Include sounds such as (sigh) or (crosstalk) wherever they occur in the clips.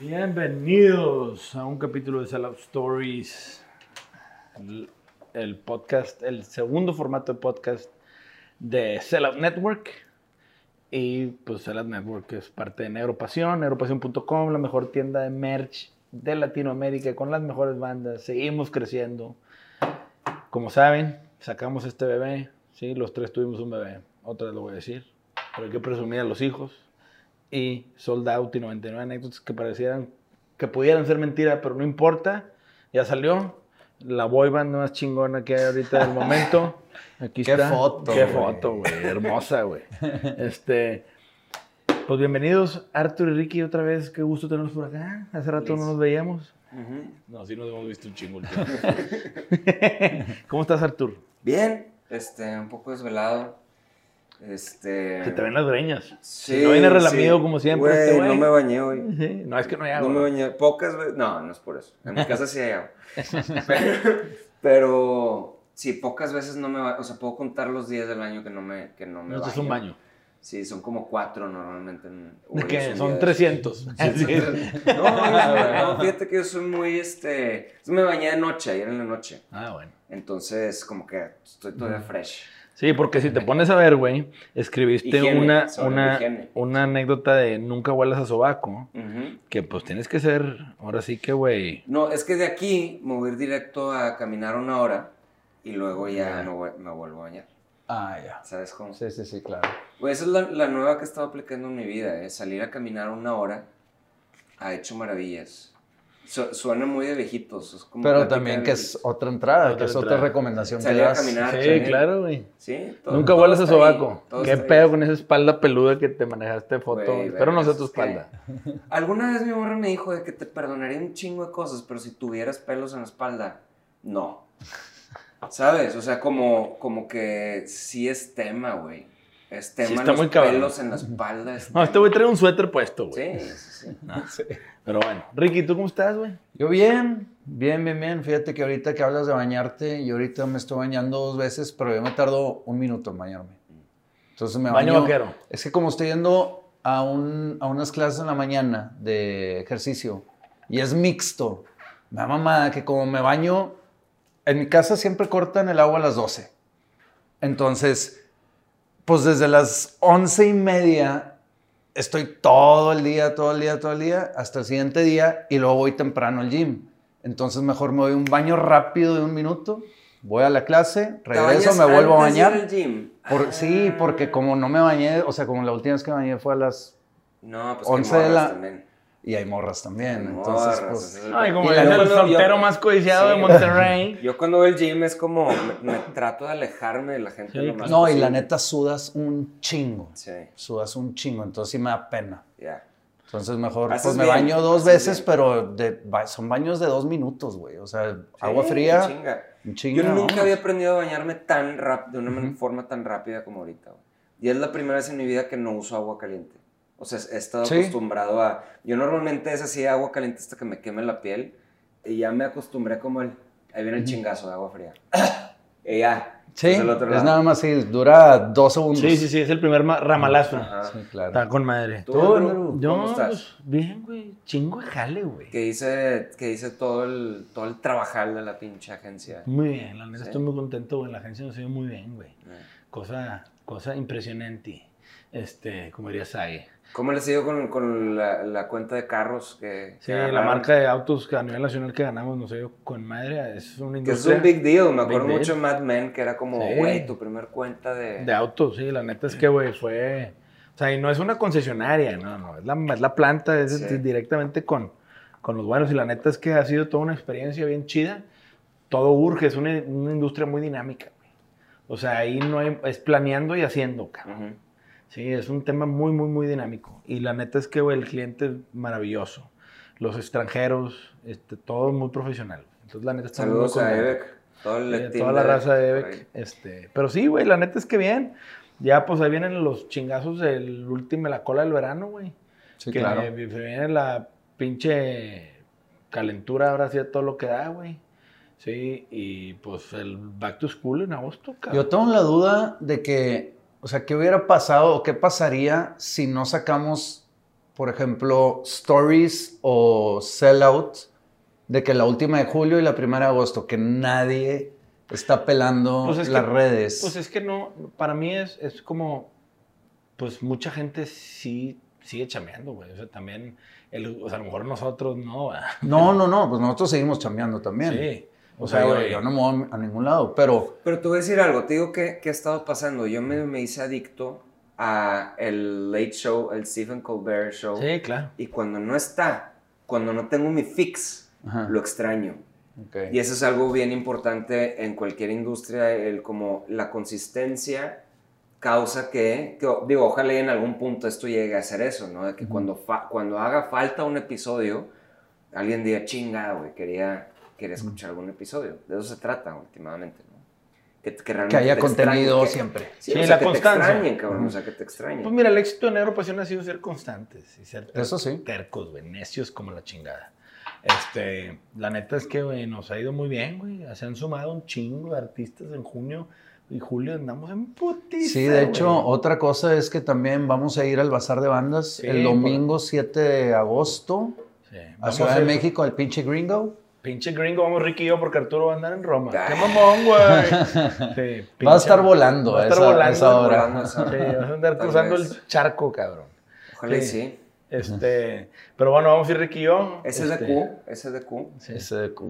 Bienvenidos a un capítulo de Sellout Stories, el, podcast, el segundo formato de podcast de Sellout Network. Y pues Sellout Network es parte de Neuropasión, neuropasión.com, la mejor tienda de merch de Latinoamérica con las mejores bandas. Seguimos creciendo. Como saben, sacamos este bebé, sí, los tres tuvimos un bebé, otra vez lo voy a decir, pero hay que presumir a los hijos y sold out y 99 anécdotas que parecieran que pudieran ser mentira, pero no importa. Ya salió. La boy band más chingona que hay ahorita del momento. (laughs) Aquí Qué está. foto, Qué foto, güey. Hermosa, güey. (laughs) Este. Pues bienvenidos, Arthur y Ricky, otra vez. Qué gusto tenerlos por acá. Hace rato no nos veíamos. No, sí nos hemos visto un chingo. (laughs) ¿Cómo estás, Arthur? Bien, este, un poco desvelado. Este. Se te ven las greñas. Sí, no viene relamido sí. como siempre. Este no me bañé hoy. (laughs) Sí, No, es que no hay No agua. me bañé. Pocas veces. No, no es por eso. En mi casa sí hay agua. pero, (laughs) (laughs) pero sí, pocas veces no me baño. O sea, puedo contar los días del año que no me, que no me No, baño. es un baño. Sí, son como cuatro normalmente. En, ¿De qué? Son de- 300. No, no, no, fíjate que yo soy muy, este, me bañé de noche, ayer en la noche. Ah, bueno. Entonces, como que estoy todavía fresh. Sí, porque si te pones a ver, güey, escribiste Higiene, una, una, una anécdota de nunca huelas a sobaco, que pues tienes que ser, ahora sí que, güey, No, es que de aquí me voy a ir directo a caminar una hora y luego ya Ya. me, me vuelvo a bañar. Ah, ya. ¿Sabes cómo? Sí, sí, sí, claro. Güey, esa es la, la nueva que he estado aplicando en mi vida, ¿eh? Salir a caminar una hora ha hecho maravillas. Su- suena muy de viejitos. es como Pero también que es otra entrada, Otra que es otra recomendación que Salir a das. caminar. sí, también. claro, güey. Sí, todo- Nunca todo huelas a ahí, sobaco. todo Qué ahí. pedo con esa espalda peluda que te manejaste foto. Güey, Espero no sea tu que- espalda. (laughs) Alguna vez mi morra me dijo de que te perdonaría un chingo de cosas, pero si tuvieras pelos en la espalda, no. ¿Sabes? O sea, como, como que sí es tema, güey. Es tema está los muy cabrón. pelos en la espalda. es No, este güey trae un suéter puesto, güey. Sí, sí, sí. Pero bueno, Ricky, ¿tú cómo estás, güey? Yo bien, bien, bien, bien. Fíjate que ahorita que hablas de bañarte, yo ahorita me estoy bañando dos veces, pero yo me tardo un minuto en bañarme. Entonces me Baño baño. vaquero. Es que como estoy yendo a, un, a unas clases en la mañana de ejercicio y es mixto, me da mamada que como me baño, en mi casa siempre cortan el agua a las 12. Entonces, pues desde las once y media estoy todo el día, todo el día, todo el día, hasta el siguiente día y luego voy temprano al gym. Entonces mejor me doy un baño rápido de un minuto, voy a la clase, ¿Te regreso, me vuelvo a bañar. al gym? Por- Sí, Ah. porque como no me bañé, o sea, como la última vez que bañé fue a las... No, pues 11 11 de la- también. Y hay morras también, Hay entonces morras, pues... el- Ay, como el soltero yo- más codiciado Sí, de Monterrey. Yo cuando voy al gym es como, me, me trato de alejarme de la gente Sí, lo más No, y la posible. neta sudas un chingo, Sí, sudas un chingo, entonces sí me da pena. ya. Entonces mejor pues me bien, baño dos veces, bien. pero de, son baños de dos minutos, güey. O sea, agua fría, chinga. un chingo. Yo nunca vámonos. había aprendido a bañarme tan rápido, de una man- forma tan rápida como ahorita. güey. Y es la primera vez en mi vida que no uso agua caliente. O sea, he estado Sí. acostumbrado a... Yo normalmente es así, agua caliente hasta que me queme la piel. Y ya me acostumbré como el... Ahí viene el chingazo de agua fría. (coughs) y ya. Sí, es el otro es lado. nada más así, dura dos segundos. Sí, sí, sí, es el primer ma- ramalazo. Ajá. Sí, claro. Está con madre. ¿Tú, Tú, Andrew, Yo, ¿Cómo estás? pues, bien, güey. Chingo de jale, güey. Que hice, que hice todo, el, todo el trabajar de la pinche agencia. Muy bien, la neta Sí. estoy muy contento, güey. La agencia nos ha ido muy bien, güey. Eh. Cosa, cosa impresionante. Este, como diría Sage. ¿Cómo les digo con, con la, la cuenta de carros que, Sí, que la marca de autos que a nivel nacional que ganamos nos ha ido con madre. Es una Que es industria un big deal. Me acuerdo Big mucho de. Mad Men, que era como, Sí. güey, tu primer cuenta de... de autos, sí. La neta es que, güey, fue... O sea, y no es una concesionaria, no, no. Es la, es la planta, es Sí. directamente con, con los buenos. Y la neta es que ha sido toda una experiencia bien chida. Todo urge, es una, una industria muy dinámica, güey. O sea, ahí no hay... Es planeando y haciendo, cabrón. Ujú. Sí, es un tema muy, muy, muy dinámico. Y la neta es que, güey, el cliente es maravilloso. Los extranjeros, este, todo muy profesional. Entonces, la neta está muy Saludos a contento. Ebek. Todo el Eh, toda la raza de. Ebek. Este, pero sí, güey, la neta es que bien. Ya, pues ahí vienen los chingazos del último, la cola del verano, güey. Sí, que claro. eh, viene la pinche calentura ahora sí a todo lo que da, güey. Sí, y pues el back to school en agosto, cabrón. Yo tengo la duda de que, o sea, ¿qué hubiera pasado o qué pasaría si no sacamos, por ejemplo, stories o sellout de que la última de julio y la primera de agosto, que nadie está pelando Pues es que- las redes? Pues es que no, para mí es, es como, pues mucha gente sí sigue chameando, güey. O sea, también, el, o sea, a lo mejor nosotros no, ¿verdad? no, no, no, pues nosotros seguimos chambeando también. Sí. O sea, yo, yo no me voy a ningún lado, pero Pero te voy a decir algo, te digo que, que ha estado pasando. Yo me, me hice adicto a el Late Show, el Stephen Colbert Show. Sí, claro. Y cuando no está, cuando no tengo mi fix, Ajá. lo extraño. Ok. Y eso es algo bien importante en cualquier industria, el como la consistencia causa que, que, digo, ojalá y en algún punto esto llegue a ser eso, ¿no? De que cuando, fa- cuando haga falta un episodio, alguien diga, chinga, güey, quería, quería escuchar algún episodio. De eso se trata últimamente, ¿no? Que, que que realmente haya te contenido extrañen, que- siempre. Sí, Sí, o sea, la que constancia. te extrañen, cabrón, o sea, que te extrañen. Pues mira, el éxito de Negro Pasión ha sido ser constantes y ser Eso sí. tercos, güey, necios como la chingada. Este, la neta es que, güey, nos ha ido muy bien, güey. Se han sumado un chingo de artistas en junio y julio andamos en putiza, Sí, de hecho, güey. otra cosa es que también vamos a ir al Bazar de Bandas Sí, el domingo 7 de agosto Sí, a Ciudad de México, al pinche gringo. Pinche gringo, vamos Ricky y yo porque Arturo va a andar en Roma. Ay. ¡Qué mamón, güey! (laughs) Sí, Va a estar volando Va a estar esa, volando, esa hora. volando a esa hora. Sí, vas a andar Tal cruzando vez. el charco, cabrón. Ojalá y sí. sí. Este, pero bueno, vamos a ir Ricky y yo. Ese es de Este, Q, ese es de Q. sí. SDQ.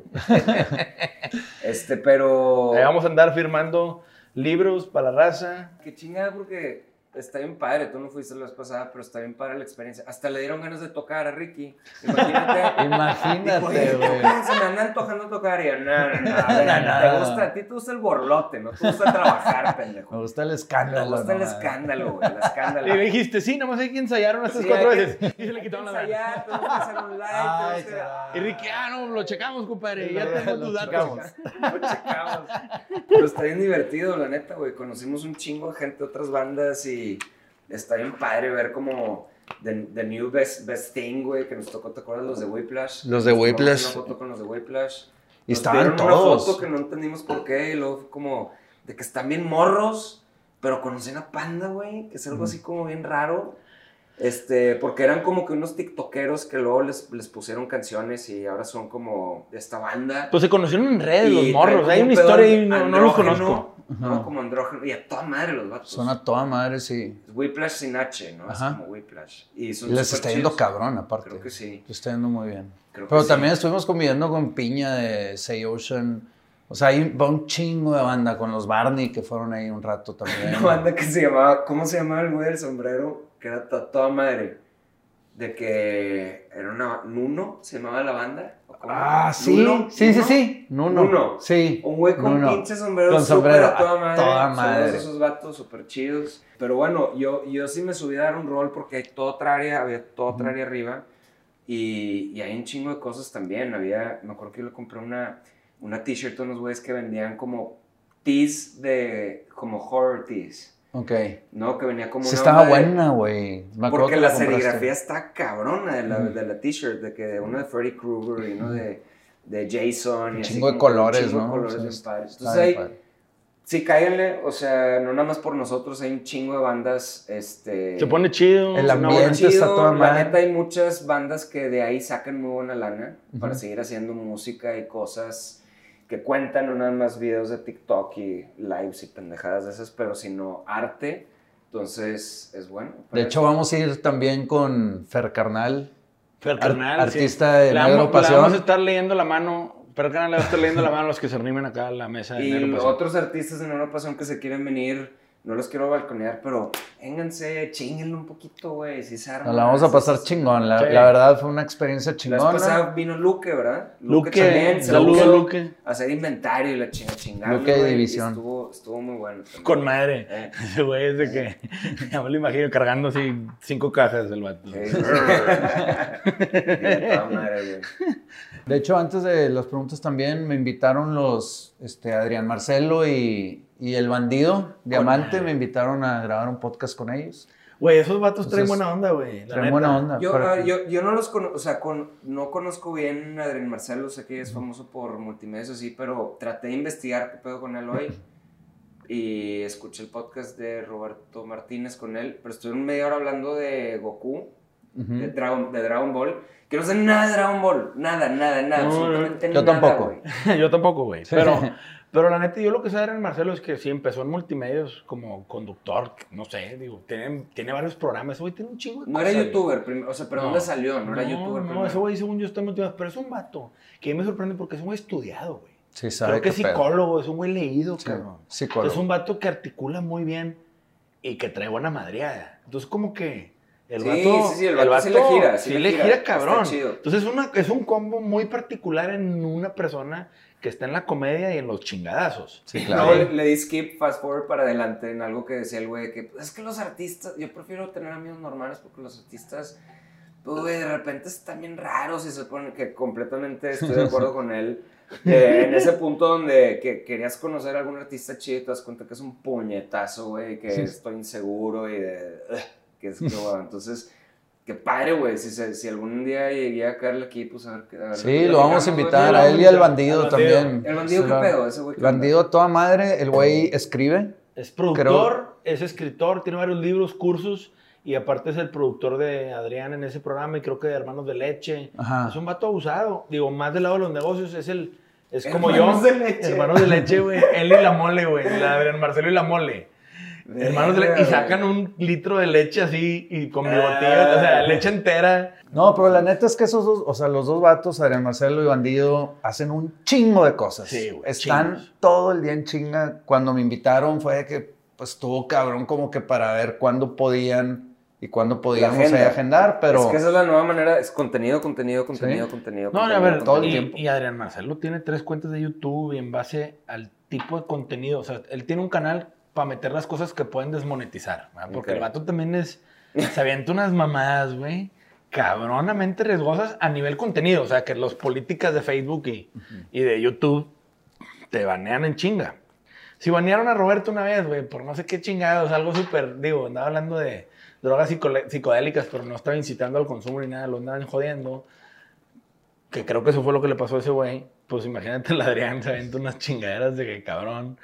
(laughs) Este, pero... Ahí vamos a andar firmando libros para la raza. Qué chingada porque está bien padre, tú no fuiste la vez pasada, pero está bien padre la experiencia. Hasta le dieron ganas de tocar a Ricky. Imagínate. (laughs) Imagínate, Dijo, "Oye, güey. Se me anda antojando tocar y yo, no, no, no, a ver, (laughs) No, no. te gusta, a ti te gusta el borlote, no te gusta trabajar, Me pendejo. gusta el escándalo. gusta el escándalo, güey, el escándalo. Y le dijiste, sí, nomás hay que ensayar unas Sí, cuatro veces. (laughs) Y se le quitaron la ensayar, tenemos que hacer un live, Ay. Y Ricky, ah, no, lo checamos, compadre. Ya tengo tus datos. Lo checamos. Pero está bien divertido, la neta, güey. Conocimos un chingo de gente de otras bandas y está bien padre ver como The, the New Best, Best Thing, güey, que nos tocó, ¿te acuerdas? Los de Whiplash. Los de Whiplash. Una foto con los de Whiplash. Y Nos estaban todos. una foto que no entendimos por qué y luego como de que están bien morros, pero conocían a Panda, güey, que es algo así como bien raro. Este, porque eran como que unos tiktokeros que luego les, les pusieron canciones y ahora son como de esta banda. Pues se conocieron en redes los morros. Hay un una historia y no, no los conozco. ¿no? Ajá. Como andrógeno. Y a toda madre los vatos. Son a toda madre, sí. Whiplash sin H, ¿no? Ajá. Es como Whiplash. Y son les está yendo chidos. cabrón, aparte. Creo que sí. Les está yendo muy bien. Creo que Pero sí. también estuvimos conviviendo con Piña de Say Ocean. O sea, hay va un chingo de banda con los Barney que fueron ahí un rato también. (laughs) Una banda que se llamaba, ¿cómo se llamaba el güey del sombrero? Que era to- toda madre. De que era una, Nuno, se llamaba la banda. Ah, sí, Nuno, sí, sí, Nuno. sí. Nuno. Nuno. Sí. Un güey con Nuno. pinche sombrero, Con sombrero, a toda a madre. toda madre. esos vatos súper chidos. Pero bueno, yo, yo sí me subí a dar un rol porque hay toda otra área, había toda otra área arriba. Y, y hay un chingo de cosas también. Había, me acuerdo que yo le compré una, una t-shirt a unos güeyes que vendían como tees de, como horror tees. Ok. ¿No? Que venía como Sí, una estaba de- buena, güey. Me acuerdo porque que la serigrafía está cabrona de la, de la t-shirt, de que uno de Freddy Krueger y uno de, de Jason. Un chingo de colores, chingo de ¿no? colores bien padres. Entonces ahí, sí, cáiganle, o sea, no nada más por nosotros, hay un chingo de bandas, este... Se pone chido. El no, ambiente chido, está toda La neta hay muchas bandas que de ahí sacan muy buena lana para seguir haciendo música y cosas que cuentan, no nada más videos de TikTok y lives y pendejadas de esas, pero sino arte. Entonces, es bueno. De hecho, vamos a ir también con Fer Carnal, Fer ar- Carnal, sí. artista de Le Negro Pasión. vamos a estar leyendo la mano. Fer Carnal le va a estar leyendo la mano a los que se arrimen acá a la mesa de Y Negro Pasión. otros artistas de Nueva Pasión que se quieren venir, no los quiero balconear, pero vénganse, chinguenle un poquito, güey, si se arma. Nos la vamos a pasar chingón. La, Sí. la verdad fue una experiencia La chingona. pasada vino Luque, ¿verdad? Luque, también saludos, puso Luque. a hacer inventario y la chinga chingada. Luque de división. Estuvo, estuvo muy bueno. también. Con madre. Eh. Ese (laughs) güey es de que. (laughs) Ya me lo imagino cargando así cinco cajas del vato. Sí. (laughs) De hecho, antes de las preguntas también me invitaron los este, Adrián Marcelo y, y El Bandido, Diamante, madre. me invitaron a grabar un podcast con ellos. Güey, esos vatos traen Entonces, buena onda, güey. Traen neta. buena onda. Yo, ver, yo, yo no los conozco, o sea, con, no conozco bien a Adrián Marcelo, sé que es famoso por multimedia, sí, pero traté de investigar qué pedo con él hoy y escuché el podcast de Roberto Martínez con él, pero estuvieron media hora hablando de Goku, Ujú. de, Dragon, de Dragon Ball, que no sé nada de Dragon Ball, nada, nada, nada, No, no, absolutamente yo nada, tampoco. güey. (laughs) yo tampoco, güey. Pero, pero la neta, yo lo que sé de Adrián Marcelo es que sí empezó en multimedios como conductor, no sé, digo, tiene, tiene varios programas. Ese güey tiene un chingo de No era youtuber, prim- o sea, pero No. ¿dónde salió? No, era youtuber. No, primero. ese güey, según yo, está en multimedios. Pero es un vato que a mí me sorprende porque es un güey estudiado, güey. Sí, sabe Creo que es pedo. psicólogo, es un güey leído, Sí, cabrón. psicólogo. Es un vato que articula muy bien y que trae buena madreada. Entonces, como que el Sí, vato. sí, sí, el vato sí le gira, sí sí le le gira, gira, está cabrón. chido. Entonces, es, una, es un combo muy particular en una persona que está en la comedia y en los chingadazos. Sí, claro. le, le di skip, fast forward para adelante en algo que decía el güey, que es que los artistas, yo prefiero tener amigos normales porque los artistas, pues güey, de repente están bien raros y se ponen que completamente estoy de acuerdo con él. (laughs) Eh, en ese punto donde que querías conocer a algún artista chido y te das cuenta que es un puñetazo, güey, que estoy inseguro y de... "Ugh", que es que, (laughs) bueno, entonces... Qué padre, güey. Si, si algún día llegué a caerle aquí, pues a ver qué. a ver Sí, lo vamos a invitar a él y al bandido también. El bandido, ¿qué pedo? Ese güey. ¿qué El bandido toda madre, el güey escribe. Es productor, es escritor, tiene varios libros, cursos. Y aparte es el productor de Adrián en ese programa y creo que de Hermanos de Leche. Ajá. Es un vato abusado. Digo, más del lado de los negocios es el. Es como Hermanos yo. de Leche. Hermanos de leche, güey. Él y la mole, güey. Adrián Marcelo y la mole. Hermanos de leche. Y sacan un litro de leche así y con bigotillos. O sea, leche entera. No, pero la neta es que esos dos, o sea, los dos vatos, Adrián Marcelo y Bandido, hacen un chingo de cosas. Sí, güey, Están chingos. todo el día en chinga. Cuando me invitaron fue que, pues, estuvo cabrón como que para ver cuándo podían y cuándo podíamos ahí agenda. agendar, pero... Es que esa es la nueva manera, es contenido, contenido, contenido, Sí. contenido. No, a contenido, ver, todo el tiempo. y, y Adrián Marcelo tiene tres cuentas de YouTube y en base al tipo de contenido. O sea, él tiene un canal para meter las cosas que pueden desmonetizar. ¿verdad? Porque Ok. el vato también es. (laughs) Se avienta unas mamadas, güey. Cabronamente riesgosas a nivel contenido. O sea, que los políticas de Facebook y, y de YouTube te banean en chinga. Si banearon a Roberto una vez, güey, por no sé qué chingados, algo súper, digo, andaba hablando de drogas psicodélicas, pero no estaba incitando al consumo ni nada, lo andaban jodiendo. Que creo que eso fue lo que le pasó a ese güey. Pues imagínate el Adrián se avienta unas chingaderas de que cabrón.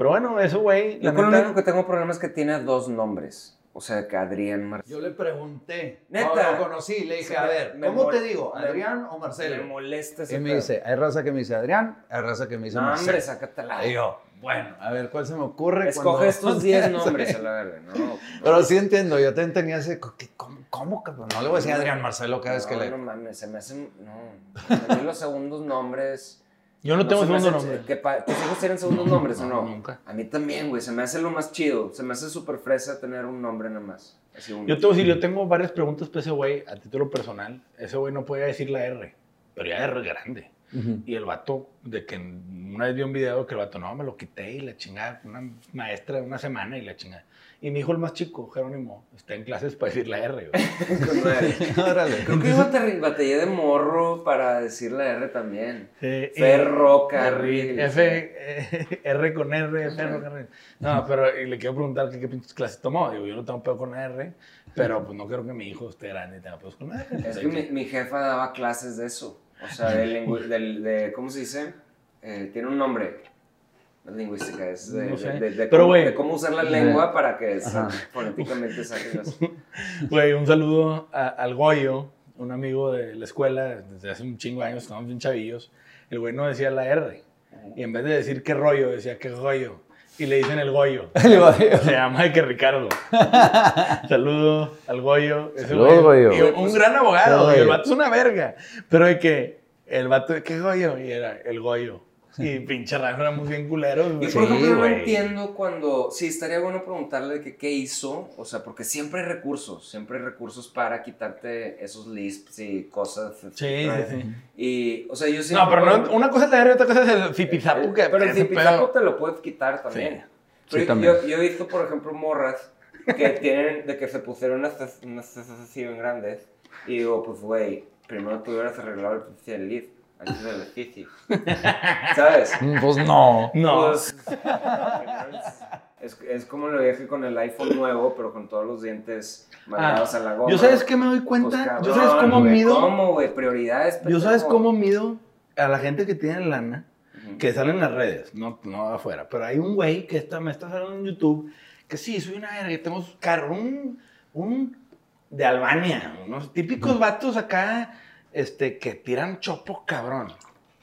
Pero bueno, eso, güey. la Yo con lo neta- único que tengo problema es que tiene dos nombres. O sea, que Adrián Marcelo. Yo le pregunté. Neta. No, lo conocí, le dije, Sí, a me- ver, me ¿cómo te digo? me- ¿Adrián o Me Marcelo? molesta ese Y me pedo. dice, hay raza que me dice Adrián, hay raza que me dice No, Marcelo. hombre, sácatela. Y yo, bueno, a ver, ¿cuál se me ocurre? Escoge cuando- estos (laughs) 10 Sí. nombres a la verga, ¿no? Pero sí entiendo, yo también tenía ese, ¿qué- ¿cómo, cómo cabrón? No le voy a decir Adrián Marcelo cada vez que no, le... No mames, se me hacen. No. A mí los segundos nombres. Yo no, tengo se me segundo nombre. que ¿Tus hijos tienen segundos nombres o No, no? nunca. A mí también, güey. Se me hace lo más chido. Se me hace súper fresa tener un nombre nada más. Así. Yo te voy a decir, yo tengo varias preguntas para ese güey a título personal. Ese güey no podía decir la R, pero ya R grande. Ujú. Y el vato, de que una vez vi un video que el vato, no, me lo quité y la chingada, una maestra de una semana y la chingada. Y mi hijo, el más chico, Jerónimo, está en clases para decir la R. (laughs) Órale. Creo que yo batallé, batallé de morro para decir la R también. Sí, Ferrocarril. F, eh, (laughs) R con R, ferrocarril. No, pero y le quiero preguntar que qué pinches clases tomó. Digo, yo no tengo pedo con R, pero pues no quiero que mi hijo esté grande y tenga pedos con R. Es que mi, mi jefa daba clases de eso. O sea, de, lingü- del- de ¿cómo se dice? Eh, tiene un nombre. Lingüística, es de, No sé. de- de- de Pero, cómo, de cómo usar la lengua para que fonéticamente saquen (laughs) las... Güey, un saludo a- al Goyo, un amigo de la escuela, desde hace un chingo de años, estábamos bien chavillos. El güey no decía la R. Y en vez de decir qué rollo, decía qué rollo. Y le dicen el Goyo. (laughs) (laughs) Se llama de que Ricardo. Saludo al Goyo. ese Saludos, güey. Goyo. Y un gran abogado. Goyo. Y el vato es una verga. Pero de que el vato qué Goyo. Y era el Goyo. Y (laughs) pinche rajo éramos bien culeros. Yo, güey. por ejemplo, no entiendo cuando... Sí, estaría bueno preguntarle que qué hizo. O sea, porque siempre hay recursos. Siempre hay recursos para quitarte esos lisps y cosas. Sí, sí, sí. Y, o sea, yo siempre... No, pero no, una cosa es la otra cosa es el zipizapu. que Pero el pedo- te lo puedes quitar también. Sí. Pero Sí, también. Yo, yo he visto, por ejemplo, morras que tienen de que se pusieron una ces- una cesación grandes. Y digo, pues, güey, primero tú hubieras arreglado el pinche del ejercicio. (laughs) ¿Sabes? Pues no. No. Pues, Es, es como lo dije con el iPhone nuevo, pero con todos los dientes mandados a la goma. Yo sabes que me doy Pues, cuenta, cabrón, yo sabes cómo güey, mido, ¿Cómo, güey? Prioridades. yo sabes cómo mido a la gente que tiene lana, que salen en las redes, no, no afuera, pero hay un güey que está, me está saliendo en YouTube, que sí, soy una verga, que tengo carro, un, un de Albania, unos típicos vatos acá, este, que tiran chopo cabrón,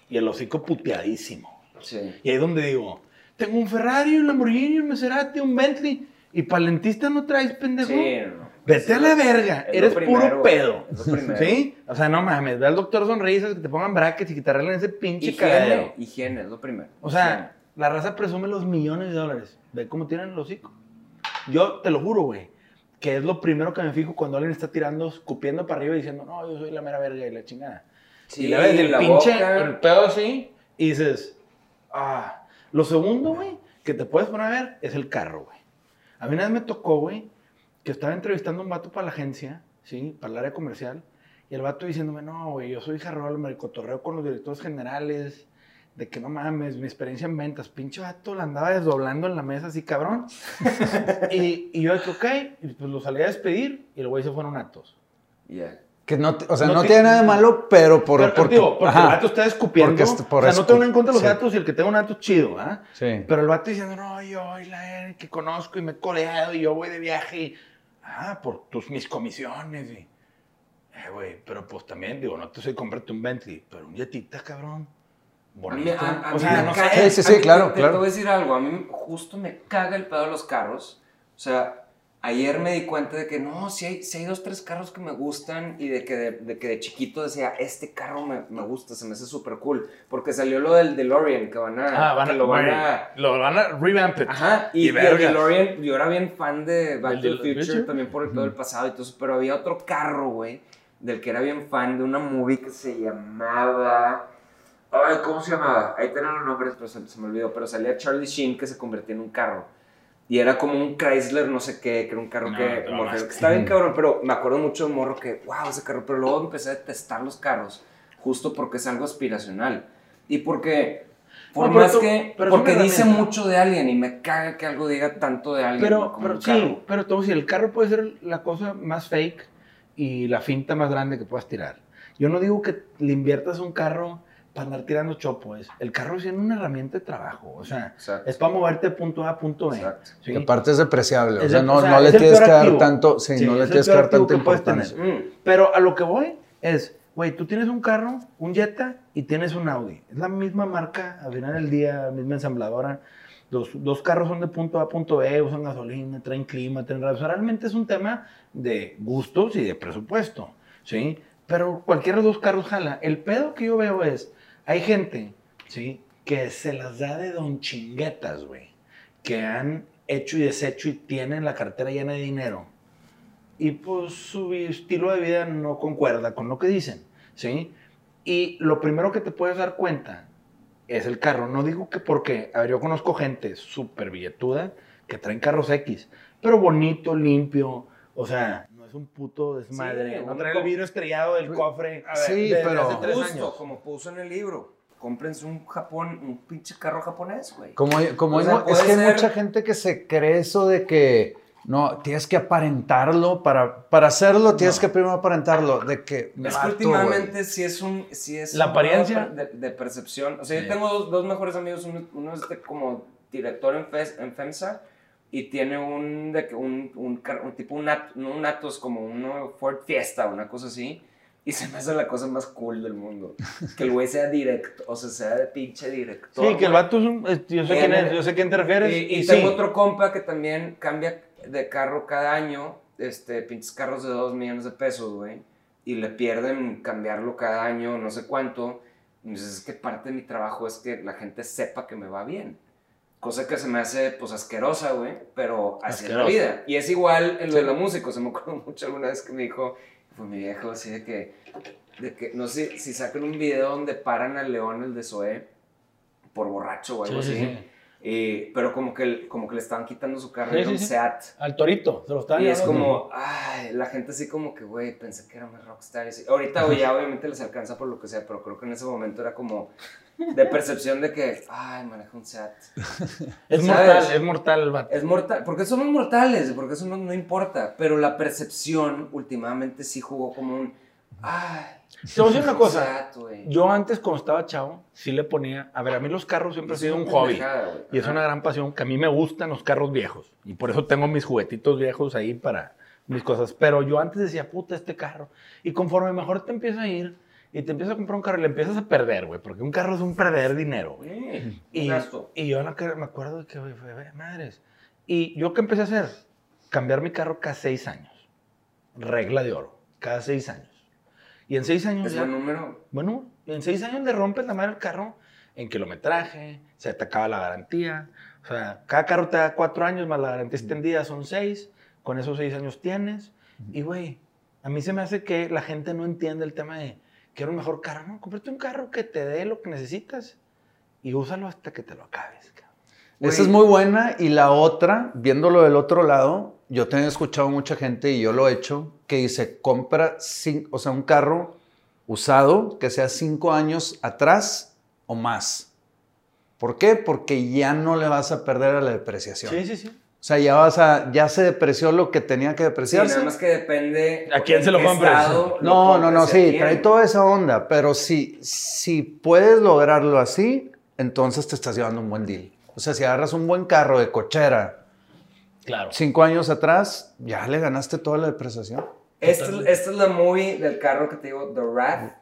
y el hocico puteadísimo. Sí. Y ahí es donde digo, tengo un Ferrari, un Lamborghini, un Maserati, un Bentley, y palentista no traes, pendejo. Sí, no. Vete a la verga, eres primero, puro pedo. es lo primero. ¿Sí? O sea, no mames, ve al doctor sonrisas, que te pongan brackets y que te arreglen ese pinche Higiene, higiene, es lo primero. O sea, la raza presume los millones de dólares. Ve cómo tiran el hocico. Yo te lo juro, güey, que es lo primero que me fijo cuando alguien está tirando, escupiendo para arriba y diciendo, no, yo soy la mera verga y la chingada. Sí, y le ves el la pinche, boca. el pedo así, y dices, ah. Lo segundo, güey, que te puedes poner a ver es el carro, güey. A mí una vez me tocó, güey, que estaba entrevistando a un vato para la agencia, ¿sí? Para el área comercial. Y el vato diciéndome, no, güey, yo soy jarrol, me cotorreo con los directores generales, de que no mames, mi experiencia en ventas. Pinche vato la andaba desdoblando en la mesa así, cabrón. (laughs) y, y yo dije, ok, y pues lo salí a despedir y el güey se fueron atos. Ya. Que no, te- o sea, No tiene nada de malo, pero por... Pero, digo, porque ajá. el vato está escupiendo. Porque por o sea, no tengo en contra los sí. gatos y el que tenga un gato es chido, ¿ah? Sí. Pero el vato diciendo, no, yo, y la que conozco y me he coleado y yo voy de viaje y, ah, por tus, mis comisiones y, eh, güey, pero pues también, digo, no te soy comprarte un Bentley, pero un jetita, cabrón, A mí, a- a o mí sea, no sé. Sí, sí, claro, te- voy a decir algo, a mí justo me caga el pedo de los carros. O sea, ayer me di cuenta de que no, si hay, sí hay dos, tres carros que me gustan y de que de, de que de chiquito decía, este carro me, me gusta, se me hace súper cool. Porque salió lo del DeLorean, que van a... Ah, van que a, lo van a... lo van a revamp it. Ajá, y, Y el. DeLorean, yo era bien fan de Back ¿Del to the Future, Future? también por el pedo del pasado y todo eso, pero había otro carro, güey, del que era bien fan de una movie que se llamaba... Ay, ¿cómo se llamaba? Ahí tienen los nombres, pero se, se me olvidó, pero salía Charlie Sheen que se convertía en un carro. Y era como un Chrysler, no sé qué, que era un carro No, que... mamaste. que Está bien (laughs) cabrón, pero me acuerdo mucho de morro que, wow, ese carro, pero luego empecé a detestar los carros, justo porque es algo aspiracional. Y porque... Por No, pero más tú- que... porque dice mucho de alguien y me caga que algo diga tanto de alguien Pero, como pero un sí, carro. pero todo si el carro puede ser la cosa más fake y la finta más grande que puedas tirar. Yo no digo que le inviertas un carro para andar tirando chopo, es el carro es una herramienta de trabajo, o sea, Exacto. es para moverte de punto A a punto B. ¿sí? Que aparte es depreciable. O Es sea, el- no, o sea, no le tienes que dar tanto... Sí, Sí, no le tienes que dar tanta importancia. Mm. Pero a lo que voy es, güey, tú tienes un carro, un Jetta y tienes un Audi. Es la misma marca, al final del día, misma ensambladora. Los dos carros son de punto A a punto B, usan gasolina, traen clima, traen radio. O sea, realmente es un tema de gustos y de presupuesto, ¿sí? Pero cualquiera de los dos carros jala. El pedo que yo veo es, hay gente, ¿sí? Que se las da de don chinguetas, güey. Que han hecho y deshecho y tienen la cartera llena de dinero y pues su estilo de vida no concuerda con lo que dicen, ¿sí? Y lo primero que te puedes dar cuenta es el carro. No digo que porque, a ver, yo conozco gente súper billetuda que traen carros X, pero bonito, limpio, o sea, un puto desmadre. Sí, no un trae co- el vidrio estrellado del cofre. A ver, Sí, desde pero- hace tres Justo, años. como puso en el libro. Cómprense un Japón, un pinche carro japonés, güey. Como, como O sea, hay es que hay ser- mucha gente que se cree eso de que no, tienes que aparentarlo para, para hacerlo, tienes No. que primero aparentarlo. De que. Es que últimamente sí es un... Sí es La un apariencia. De, de percepción. O sea, Sí. yo tengo dos, dos mejores amigos. Uno, uno es de como director en, FES- en FEMSA y tiene un, de, un, un, un tipo, un, At- no un Atos, como un Ford Fiesta, una cosa así. Y se me hace la cosa más cool del mundo. Que el güey sea directo, o sea, sea de pinche director. Sí, que el vato es un... Yo sé quién es, yo sé quién te refieres. Y, y y tengo sí. otro compa que también cambia de carro cada año, este, pinches carros de 2 millones de pesos, güey. Y le pierden cambiarlo cada año, no sé cuánto. Dices, es que parte de mi trabajo es que la gente sepa que me va bien. Cosa que se me hace, pues, asquerosa, güey, pero así es la vida. Y es igual en lo de la música. Se me acuerdo (laughs) mucho alguna vez que me dijo, fue mi viejo, así de que, de que no sé si sacan un video donde paran al león, el de Zoé, por borracho o algo Sí, sí, así. sí. Y- pero como que, como que le estaban quitando su carro Sí, un sí. Seat. Al torito, se lo estaban Y es como, ay, la gente así como que, güey, pensé que era más rockstar. y así. Ahorita, güey, ya obviamente les alcanza por lo que sea, pero creo que en ese momento era como de percepción de que, ay, maneja un Seat. (laughs) Es ¿sabes? mortal, es mortal el vato. Es mortal, porque somos mortales, porque eso no, no importa, pero la percepción últimamente sí jugó como un, ay, Te voy a decir una un (laughs) cosa. Yo antes, cuando estaba chavo, sí le ponía. A ver, a mí los carros siempre han Es sido un hobby. Y es una gran pasión que a mí me gustan los carros viejos. Y por eso tengo mis juguetitos viejos ahí para mis cosas. Pero yo antes decía, puta, este carro. Y conforme mejor te empieza a ir y te empiezas a comprar un carro y le empiezas a perder, güey. Porque un carro es un perder dinero, güey. Y, y yo me acuerdo de que, güey, fue, "Ve, madres. Y yo qué empecé a hacer? Cambiar mi carro cada seis años. Regla de oro. Cada seis años. Y en seis años Es ya... buen número. Bueno, en seis años le rompes la madre al carro en kilometraje, se te acaba la garantía. O sea, cada carro te da cuatro años más la garantía extendida son seis. Con esos seis años tienes. Y, güey, a mí se me hace que la gente no entiende el tema de quiero un mejor carro. No, cómprate un carro que te dé lo que necesitas y úsalo hasta que te lo acabes. Esa es muy buena. Y la otra, viéndolo del otro lado, yo también he escuchado mucha gente, y yo lo he hecho, que dice, compra cin- o sea, un carro usado que sea cinco años atrás o más. ¿Por qué? Porque ya no le vas a perder a la depreciación. Sí, sí, sí. O sea, ya vas a, ya se depreció lo que tenía que Sí, depreciarse. nada más que depende. ¿A quién se lo qué compras? estado lo No, no, no, compres a sí, trae toda esa onda, pero si, si puedes lograrlo así, entonces te estás llevando un buen deal. O sea, si agarras un buen carro de cochera Claro. cinco años atrás, ya le ganaste toda la depreciación. Esta, esta es la movie del carro que te digo, The Wrath.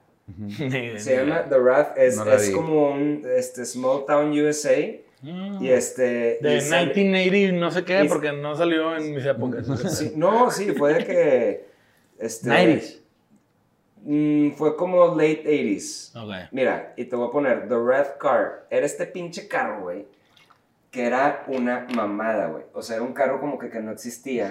Se llama The Wrath. Es, No como un este, Small Town USA. Mm. Y este. De y sale- 1980, no sé qué, y- porque no salió en mis (laughs) épocas. Sí, no, sí, fue de que. Este, 90s. mm, fue como late 80s. Ok. Mira, y te voy a poner The Red Car. Era este pinche carro, güey. Que era una mamada, güey. O sea, era un carro como que, que no existía.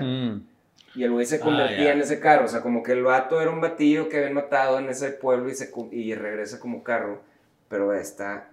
Y el güey se convertía Ah, ya. en ese carro. O sea, como que el vato era un batillo que habían matado en ese pueblo y, se, y regresa como carro. Pero está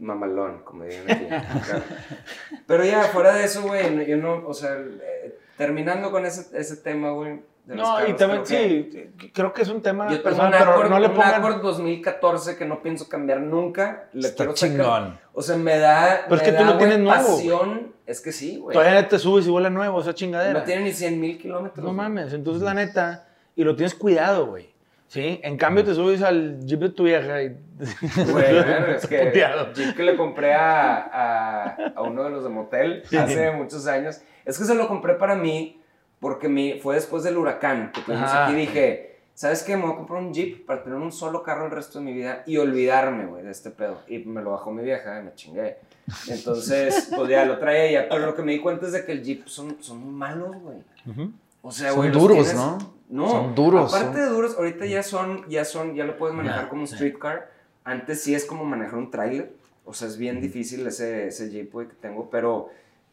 mamalón, como dirían aquí. (laughs) Pero ya, fuera de eso, güey, yo no, o sea, eh, terminando con ese, ese tema, güey. De los No, y carros, también, creo que- sí, creo que es un tema Yo tengo personal, un pero Accord, no le un pongan... Accord 2014 que no pienso cambiar nunca. Le Está chingón. O sea, me da. Pero es que tú da, lo tienes güey, nuevo, pasión. Es que sí, güey. Todavía te subes y vuela nuevo, esa chingadera. No tiene ni 100 mil kilómetros. No mames, entonces la neta, y lo tienes cuidado, güey. ¿Sí? En cambio te subes al jeep de tu vieja y... (laughs) Güey, bueno, es que (laughs) Puteado. Jeep que le compré a, a, a uno de los de motel hace muchos años. Es que se lo compré para mí porque mi, fue después del huracán que tuvimos aquí. Dije, ¿sabes qué? Me voy a comprar un Jeep para tener un solo carro el resto de mi vida y olvidarme, güey, de este pedo. Y me lo bajó mi vieja me chingué. Entonces, (laughs) pues ya lo trae ella. Pero lo que me di cuenta es de que el Jeep son, son muy malos, güey. Ujú. O sea, Son güey, los duros, tienes- ¿no? No, Son duros, Aparte son- de duros, ahorita ya son, ya son, ya lo puedes manejar Ya, como un sí. street car. Antes sí es como manejar un trailer. O sea, es bien difícil ese, ese Jeep, güey, que tengo. Pero,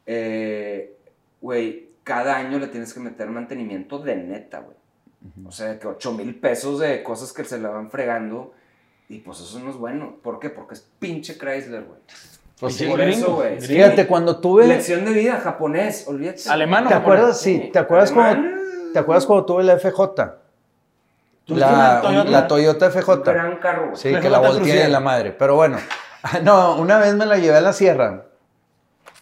eh, güey, cada año le tienes que meter mantenimiento de neta, güey. O sea, que 8 mil pesos de cosas que se le van fregando. Y pues eso no es bueno. ¿Por qué? Porque es pinche Chrysler, güey. Pues Sí. Por gringo, eso, güey. Fíjate, cuando tuve... Lección de vida, japonés, olvídate. Alemán ¿Te japonés? acuerdas? Sí, ¿te acuerdas Alemán. cuando, ¿te acuerdas cuando tuve la FJ? ¿Tuviste La, Toyota? la Toyota Un FJ. gran carro. Sí, La que la volteé en la madre. Pero bueno, (laughs) no, una vez me la llevé a la sierra.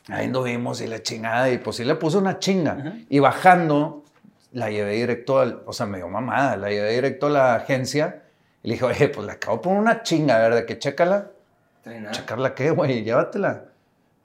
Ahí anduvimos y la chingada. Y pues sí le puse una chinga. Ajá. Y bajando, la llevé directo al. O sea, me dio mamada. La llevé directo a la agencia. Y le dije, oye, pues le acabo de poner una chinga, a ver, de que chécala. ¿Checarla qué, güey? Llévatela.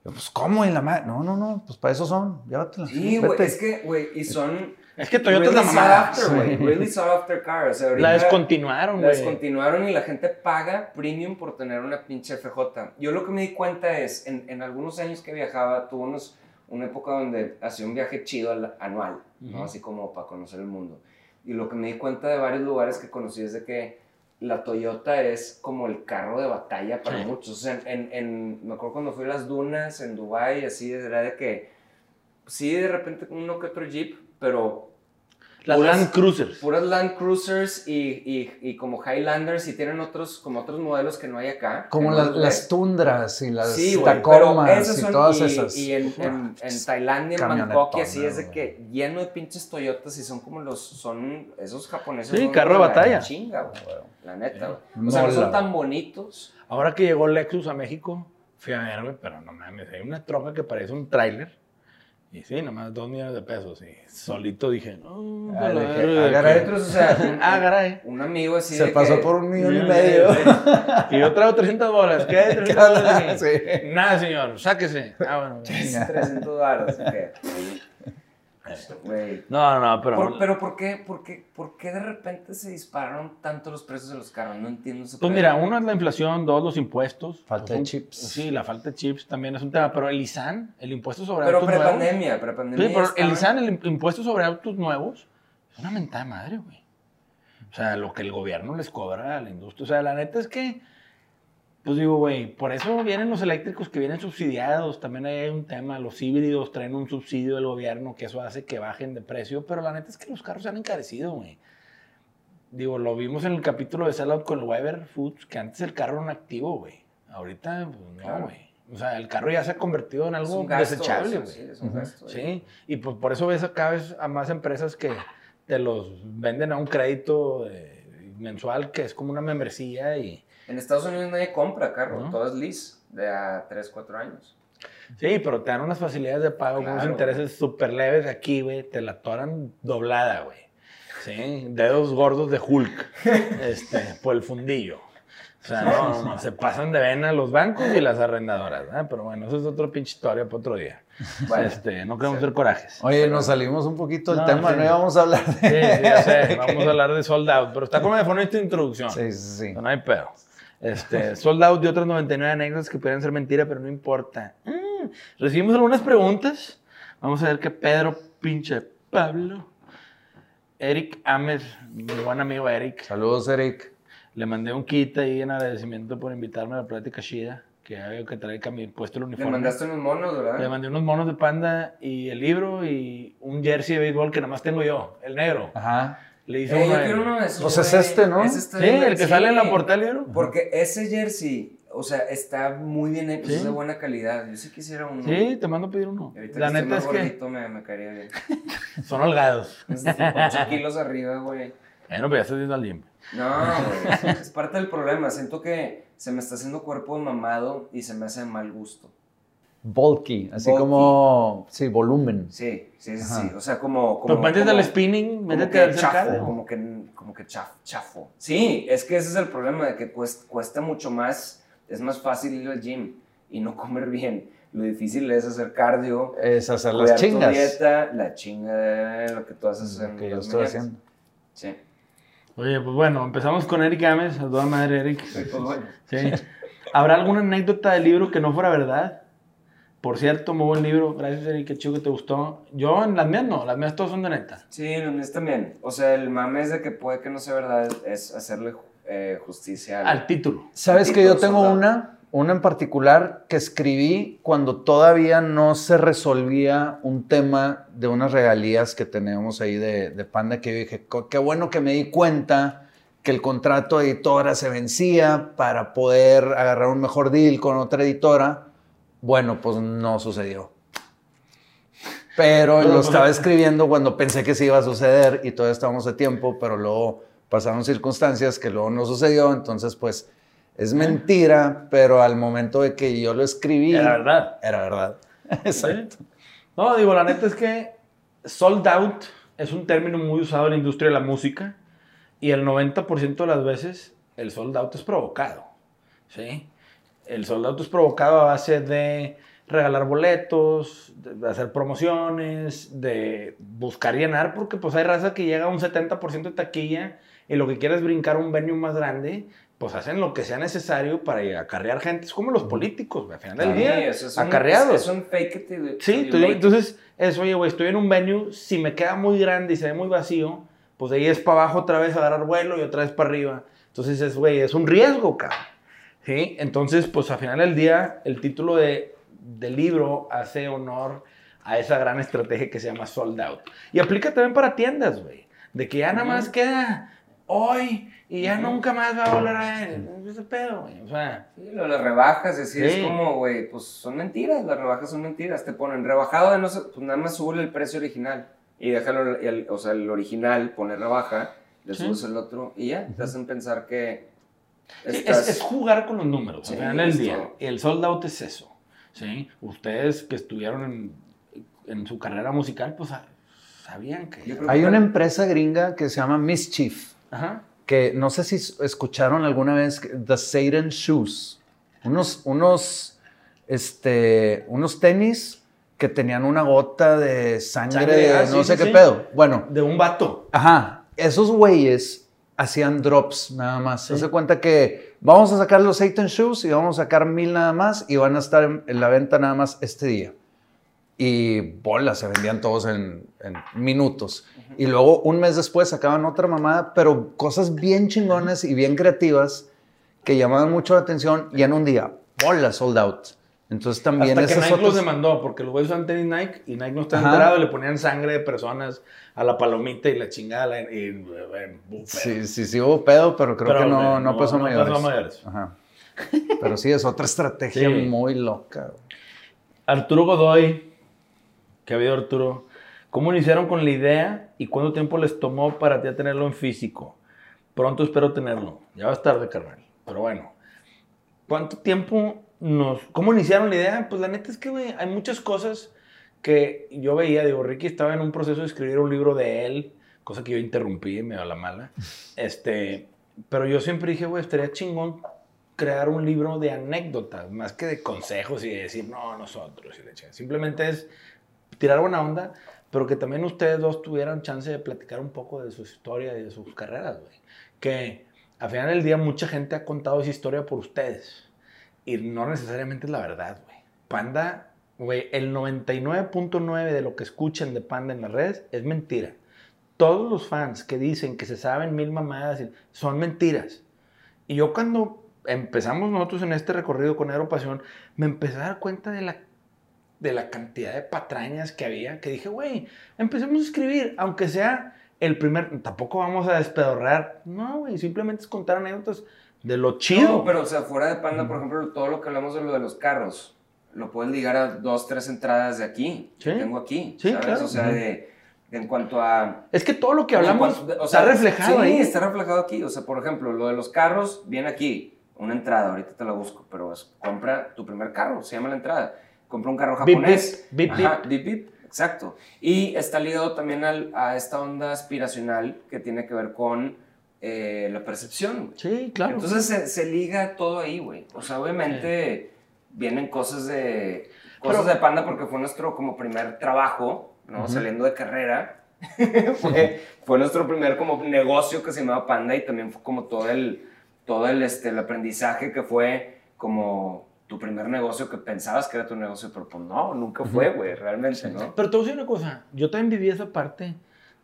Yo, pues, ¿cómo? En la madre. No, no, no, pues para eso son. Llévatela. Sí, güey, es que, güey, y son Es que Toyota es la really mamada. after, güey. Really sought after car. O sea, La descontinuaron, la güey. descontinuaron y la gente paga premium por tener una pinche FJ. Yo lo que me di cuenta es, en, en algunos años que viajaba, tuve unos, una época donde hacía un viaje chido al- anual, ¿no? Ujú. Así como para conocer el mundo. Y lo que me di cuenta de varios lugares que conocí es de que la Toyota es como el carro de batalla para Sí. muchos. O sea, en, en- me acuerdo cuando fui a las dunas en Dubai así, era de que sí, de repente uno que otro Jeep, pero Las puras- Land Cruisers. Puras Land Cruisers y, y, y como Highlanders y tienen otros, como otros modelos que no hay acá. Como las, no las tundras y las Sí, Tacomas y todas y, esas. y en, en, en Tailandia, en Bangkok, y así es de que lleno de pinches Toyotas y son como los, son esos japoneses. Sí, carro de la batalla. Chinga, güey, la neta, güey. O sea, no son tan bonitos. Ahora que llegó Lexus a México, fui a ver, güey, pero no mames, hay una troca que parece un tráiler. Y sí, nomás dos millones de pesos. Y solito dije, no, Ah, a la dije, verga, ah, o sea, un, (laughs) Ah, un amigo así Se de pasó que- por un millón y medio. (laughs) Y yo traigo 300 bolas. ¿Qué hay 300 bolas? Sí. Nada, señor, sáquese. Ah, bueno. 300 dólares. ok. (laughs) (laughs) No, no, no, pero. Por- pero ¿por qué, por, qué, ¿por qué de repente se dispararon tanto los precios de los carros? No entiendo ese Pues mira, uno es la inflación, dos los impuestos. Falta de chips. Sí, la falta de chips también es un tema. Pero el ISAN, el impuesto sobre Pero autos nuevos. prepandemia, prepandemia. Sí, pero el ISAN, el impuesto sobre autos nuevos, es una mentada madre, güey. O sea, lo que el gobierno les cobra a la industria. O sea, la neta es que, pues digo, güey, por eso vienen los eléctricos que vienen subsidiados. También hay un tema, los híbridos traen un subsidio del gobierno que eso hace que bajen de precio. Pero la neta es que los carros se han encarecido, güey. Digo, lo vimos en el capítulo de Sellout con el Weber Foods, que antes el carro era un activo, güey. Ahorita, pues no, Claro. güey. O sea, el carro ya se ha convertido en algo gasto, desechable, güey. Sí, es un gasto. Sí, y pues por eso ves cada vez a más empresas que te los venden a un crédito eh, mensual que es como una membresía y... En Estados Unidos nadie compra carro, ¿No? todo es lease de a 3, 4 años. Sí, pero te dan unas facilidades de pago con unos intereses súper leves aquí, güey, te la atoran doblada, güey. Sí, dedos gordos de Hulk, (laughs) este, por el fundillo. O sea, no, se pasan de vena los bancos y las arrendadoras, ¿verdad? Pero bueno, eso es otra pinche historia para otro día. Bueno, Este, no queremos sí. ser corajes. Oye, nos salimos un poquito del No, tema, sí. no íbamos a hablar Sí, de... sí, ya sé, (laughs) vamos a hablar de Sold Out, pero está como de forma esta introducción. Sí, sí, sí. No hay pedo. Este, sold out de otras 99 anécdotas que podrían ser mentira, pero no importa. Mm, recibimos algunas preguntas. Vamos a ver que Pedro, pinche Pablo. Eric Ames, mi buen amigo Eric, Saludos, Eric. le mandé un kit ahí en agradecimiento por invitarme a la plática chida, que veo que trae cami- puesto el le uniforme. mandaste unos monos, ¿verdad? Le mandé unos monos de panda y el libro y un jersey de béisbol que nada más tengo yo, el negro. Ajá. Le hice Eh, uno yo a él. quiero uno de esos. Pues es este, ¿no? Ese está Sí, el que sale en la portada libro. Porque ese jersey, o sea, está muy bien hecho, Sí. es de buena calidad. Yo sí quisiera uno. Sí, te mando a pedir uno. Y ahorita La que neta es que gordito, me, me caería bien. (laughs) son holgados. (laughs) Es tipo 8 kilos arriba, güey. Bueno, pues ya estoy yendo al gym. No, güey. Es parte del problema. Siento que se me está haciendo cuerpo de mamado y se me hace de mal gusto. Bulky, así Bulky. como, sí, volumen. Sí, sí, sí. Sí. O sea, como. como Pues métete al spinning, métete que al chafo, como que, como que chaf- chafo. Sí, es que ese es el problema de que cuesta, cuesta mucho más, es más fácil ir al gym y no (laughs) comer bien. Lo difícil es hacer cardio, Es hacer las tu chingas. dieta, la chinga de lo que tú haces Lo en que yo estoy haciendo. Sí. Oye, pues bueno, empezamos con Eric Ames, a toda madre Eric. Sí, pues bueno. Sí. ¿Habrá alguna anécdota del libro que no fuera verdad? Por cierto, muy buen libro. Gracias, Eric, qué chido que te gustó. Yo, en las mías no, las mías todas son de neta. Sí, los míos también. O sea, el mame es de que puede que no sea verdad, es hacerle eh, justicia al... Al título. Sabes que yo tengo soldado. una, una en particular que escribí cuando todavía no se resolvía un tema de unas regalías que teníamos ahí de, de Panda, que yo dije, "Co- qué bueno que me di cuenta que el contrato de editora se vencía para poder agarrar un mejor deal con otra editora. Bueno, pues no sucedió. Pero lo estaba escribiendo cuando pensé que sí iba a suceder y todavía estábamos a tiempo, pero luego pasaron circunstancias que luego no sucedió, entonces pues es mentira, pero al momento de que yo lo escribí, Era verdad. Era verdad. Exacto. ¿Sí? No, digo, la neta es que sold out es un término muy usado en la industria de la música y el 90% de las veces el sold out es provocado. ¿sí? El sold out es provocado a base de regalar boletos, de hacer promociones, de buscar llenar, porque pues hay raza que llega a un 70% de taquilla y lo que quiere es brincar a un venue más grande, pues hacen lo que sea necesario para acarrear gente. Es como los políticos, güey, al final del Sí, día, eso es un- acarreados. Es, es un fake it till- Sí, till tú- entonces, eso, oye, güey, estoy en un venue, si me queda muy grande y se ve muy vacío, pues de ahí es para abajo otra vez agarrar vuelo y otra vez para arriba. Entonces, es, güey, es un riesgo, cabrón. ¿Sí? Entonces, pues al final del día, el título de, del libro hace honor a esa gran estrategia que se llama sold out. Y aplica también para tiendas, güey. de que ya nada más queda hoy y ya nunca más va a volver a ver. Ese pedo, güey. O sea, Sí, lo las rebajas, es decir, Sí. es como, güey, pues son mentiras, las rebajas son mentiras. Te ponen rebajado de no sé, pues nada más sube el precio original y déjalo, el, o sea, el original pone rebaja, le Sí. subes el otro y ya, te hacen pensar que sí, estás... es, es jugar con los números. Sí, al final del día. todo. El sold out es eso. ¿sí? Ustedes que estuvieron en, en su carrera musical, pues sa- sabían que. Hay que- una empresa gringa que se llama Mischief, Ajá. que no sé si escucharon alguna vez The Satan Shoes. Unos, unos, este, unos tenis que tenían una gota de sangre, Sangre, ah, no sí, sé sí, qué sí. pedo. Bueno, De un vato. Ajá, esos güeyes hacían drops nada más. Sí. Se hace cuenta que vamos a sacar los Satan Shoes y vamos a sacar mil nada más y van a estar en, en la venta nada más este día. Y bolas, se vendían todos en, en minutos. Y luego un mes después sacaban otra mamada, pero cosas bien chingones y bien creativas que llamaban mucho la atención y en un día, bolas, sold out. Entonces también Hasta que Nike los otras- demandó, porque los güeyes usan tenis Nike y Nike no está enterado y le ponían sangre de personas a la palomita y la chingada. Y, y- y- Sí, sí, sí hubo pedo, pero creo Pero, que no, eh, no, no- pasó no mayores. pasó mayores. Ajá. Pero sí, es otra estrategia Sí. muy loca. Arturo Godoy, que ha habido Arturo, ¿cómo iniciaron con la idea y cuánto tiempo les tomó para ya tenerlo en físico? Pronto espero tenerlo. Ya va a estar de carnal. Pero bueno, ¿cuánto tiempo nos... ¿Cómo iniciaron la idea? Pues la neta es que, güey, hay muchas cosas que yo veía. Digo, Ricky estaba en un proceso de escribir un libro de él, cosa que yo interrumpí, me dio la mala. (laughs) Este, pero yo siempre dije, güey, estaría chingón crear un libro de anécdotas, más que de consejos y de decir, no, nosotros y chingada. Simplemente es tirar buena onda, pero que también ustedes dos tuvieran chance de platicar un poco de su historia y de sus carreras, güey. Que al final del día mucha gente ha contado esa historia por ustedes. Y no necesariamente es la verdad, güey. Panda, güey, el 99.9 de lo que escuchan de Panda en las redes es mentira. Todos los fans que dicen que se saben mil mamadas son mentiras. Y yo cuando empezamos nosotros en este recorrido con Aeropasión, me empecé a dar cuenta de la, de la cantidad de patrañas que había, que dije, güey, empecemos a escribir, aunque sea el primer, tampoco vamos a despedorrar, no, güey, simplemente es contar anécdotas de lo chido. No, pero o sea, fuera de Panda, por ejemplo, todo lo que hablamos de lo de los carros, lo puedes ligar a dos, tres entradas de aquí, Sí. que tengo aquí, Sí, ¿sabes? claro. O sea, de, de en cuanto a... Es que todo lo que hablamos cuanto- o está sea, reflejado sí, ahí. está reflejado aquí. O sea, por ejemplo, lo de los carros, viene aquí, una entrada, ahorita te la busco, pero es, compra tu primer carro, se llama la entrada. Compra un carro japonés. bip, bip, Ajá, bip, bip, exacto. Y está ligado también al- a esta onda aspiracional que tiene que ver con eh, la percepción. güey. Sí, claro. Entonces se, se liga todo ahí, güey. O sea, obviamente vienen cosas de cosas Pero- de panda porque fue nuestro como primer trabajo, ¿no? Ujú. Saliendo de carrera. (laughs) fue, fue nuestro primer como negocio que se llamaba Panda y también fue como todo el todo el este el aprendizaje que fue como tu primer negocio que pensabas que era tu negocio, pero pues no, nunca fue, güey, realmente, ¿no? Pero te voy a decir una cosa, yo también viví esa parte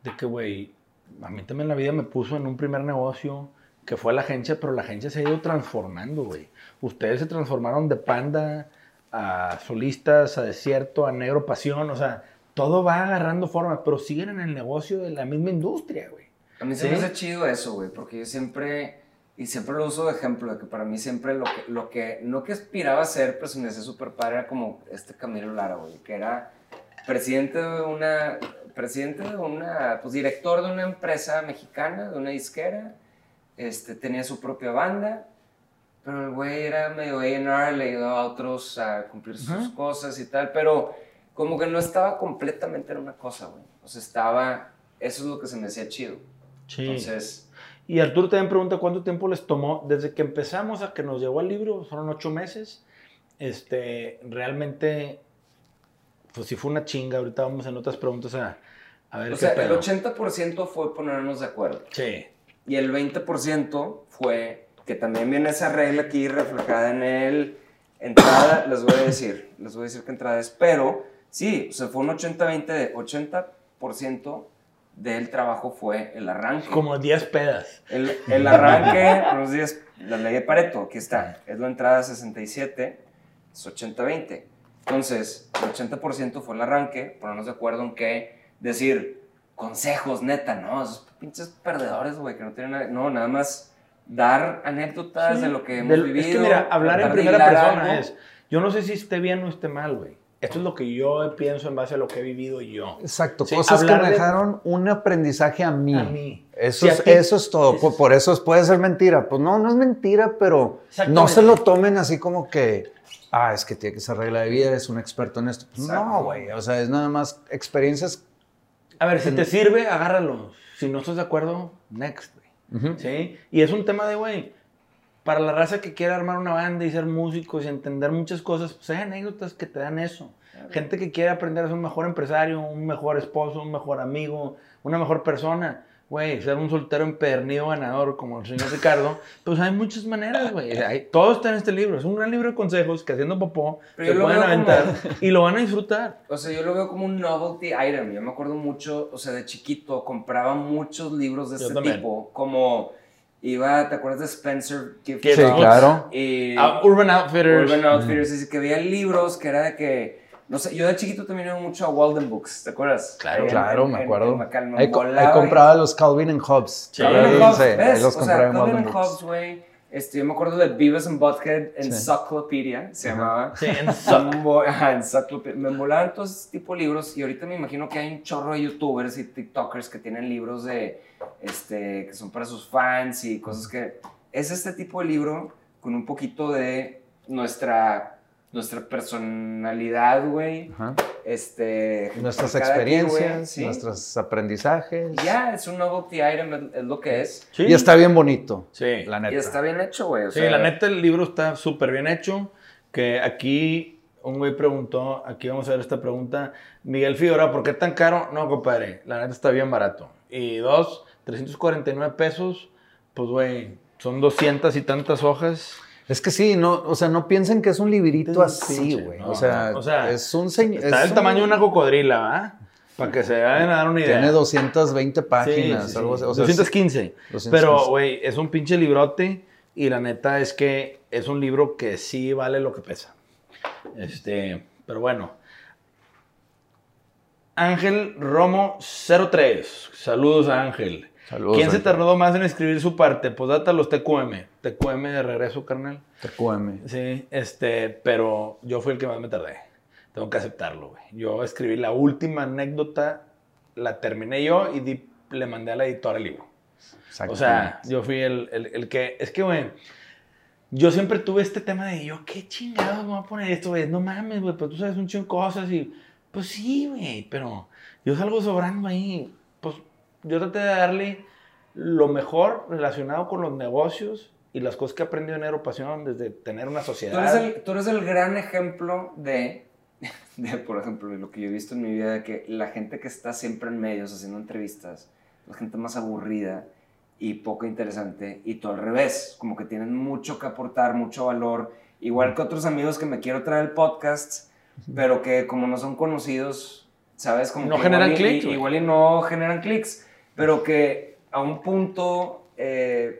de que, güey, a mí también la vida me puso en un primer negocio que fue la agencia, pero la agencia se ha ido transformando, güey. Ustedes se transformaron de panda a solistas, a desierto, a negro pasión, o sea, todo va agarrando forma, pero siguen en el negocio de la misma industria, güey. A mí se ¿Sí? me hace chido eso, güey, porque yo siempre, y siempre lo uso de ejemplo, de que para mí siempre lo que, lo que no que aspiraba a ser, pero se me hacía súper padre, era como este Camilo Lara, güey, que era presidente de una, presidente de una, pues director de una empresa mexicana, de una disquera, este, tenía su propia banda, pero el güey era medio A&R, le ayudaba a otros a cumplir sus cosas y tal, pero como que no estaba completamente en una cosa, güey, o sea, estaba, eso es lo que se me hacía chido. Sí. Entonces, Y Arturo también pregunta cuánto tiempo les tomó desde que empezamos a que nos llegó el libro, fueron ocho meses. Este, realmente, pues sí fue una chinga. Ahorita vamos en otras preguntas a, a ver o qué sea, el pedo. 80% fue ponernos de acuerdo. Sí. Y el 20% fue, que también viene esa regla aquí reflejada en el entrada, les voy a decir, les voy a decir qué entrada es, pero sí, o sea, fue un 80-20, de 80% del trabajo fue el arranque. Como 10 pedas. El, el arranque, (laughs) unos días, la ley de Pareto, aquí está, es la entrada 67, es 80-20. Entonces, el 80% fue el arranque, ponernos de acuerdo en qué decir, consejos, neta, ¿no? Esos pinches perdedores, güey, que no tienen nada. No, nada más dar anécdotas Sí. de lo que hemos Del- vivido. es que mira, hablar en primera persona algo. es, yo no sé si esté bien o esté mal, güey. Esto es lo que yo pienso en base a lo que he vivido yo. Exacto, Sí, cosas que me de- dejaron un aprendizaje a mí. A mí. Eso, Sí, es, aquí- eso es todo. es- Por, por eso es- puede ser mentira. Pues no, no es mentira, pero no se lo tomen así como que, ah, es que tiene que ser regla de vida, es un experto en esto. Pues Exacto. No, güey. O sea, es nada más experiencias. A ver, si te sirve, agárralo. Si no estás de acuerdo, next, güey. ¿Sí? Y es un tema de, güey, para la raza que quiere armar una banda y ser músicos y entender muchas cosas, pues hay anécdotas que te dan eso. Gente que quiere aprender a ser un mejor empresario, un mejor esposo, un mejor amigo, una mejor persona. Güey, ser un soltero empedernido ganador como el señor Ricardo, pues hay muchas maneras, güey. Todo está en este libro. Es un gran libro de consejos que haciendo popó Pero se pueden como- aventar y lo van a disfrutar. O sea, yo lo veo como un novelty item. Yo me acuerdo mucho, o sea, de chiquito compraba muchos libros de Yo este también. tipo. Como iba, ¿te acuerdas de Spencer Gift Sí, claro. Y Ah, Urban Outfitters. Urban Outfitters. Y que había libros que era de que, no sé, yo de chiquito también iba mucho a Walden Books, ¿te acuerdas? Claro, Ahí Claro, en- me en- acuerdo. en Macal, me Ahí, co- ahí volaba y- compraba los Calvin and Hobbes. Sí. Calvin and Hobbes, sí, ¿ves? los o compraba sea, en Calvin Walden and. Hobbes, güey. Este, yo me acuerdo de Beavis and Butthead en Sí. Encyclopedia, se llamaba. Sí, (laughs) Encyclopedia. Me molaban todos ese tipo de libros y ahorita me imagino que hay un chorro de youtubers y tiktokers que tienen libros de, este, que son para sus fans y cosas que... Es este tipo de libro con un poquito de nuestra, nuestra personalidad, güey. Ajá. Este, Nuestras quien, experiencias, ¿sí? nuestros aprendizajes. Y Ya, es un novelty item, es, es lo que es. Sí. Y está bien bonito, Sí. la neta. Y está bien hecho, güey. Sí, sea, la neta el libro está súper bien hecho. Que aquí un güey preguntó, aquí vamos a ver esta pregunta. Miguel Figueroa, ¿por qué tan caro? No, compadre, la neta está bien barato. Y dos, 349 pesos, pues güey, son 200 y tantas hojas. Es que sí, no, o sea, no piensen que es un librito un así, güey. no, o, sea, no, o sea, es un señor. Está del tamaño de una cocodrila, ¿va? Para que se vayan a dar una idea. Tiene 220 Sí, páginas, sí, sí. algo así. O sea, 215. 215. Pero, güey, es un pinche librote y la neta es que es un libro que sí vale lo que pesa. Este, pero bueno. Ángel Romo 03. Saludos a Ángel. Saludos, ¿Quién se tardó más en escribir su parte? Pues data los TQM. TQM de regreso, carnal. TQM. Sí, este, pero yo fui el que más me tardé. Tengo que aceptarlo, güey. Yo escribí la última anécdota, la terminé yo y di- le mandé a la editora el libro. O sea, yo fui el, el- el que. Es que, güey. Yo siempre tuve este tema de yo, qué chingados me voy a poner esto, güey. No mames, güey, pero tú sabes un chingo de cosas y. Pues sí, güey, pero yo salgo sobrando ahí. Yo traté de darle lo mejor relacionado con los negocios y las cosas que he aprendido en Aeropasión desde tener una Tú eres, sociedad. el, tú eres el gran ejemplo de, (laughs) de, por ejemplo, de lo que yo he visto en mi vida, de que la gente que está siempre en medios haciendo entrevistas, la gente más aburrida y poco interesante, y tú al revés, como que tienen mucho que aportar, mucho valor, igual que otros amigos que me quiero traer al podcast, pero que como no son conocidos, ¿sabes? Como No generan clics. Igual y no generan clics, pero que a un punto eh,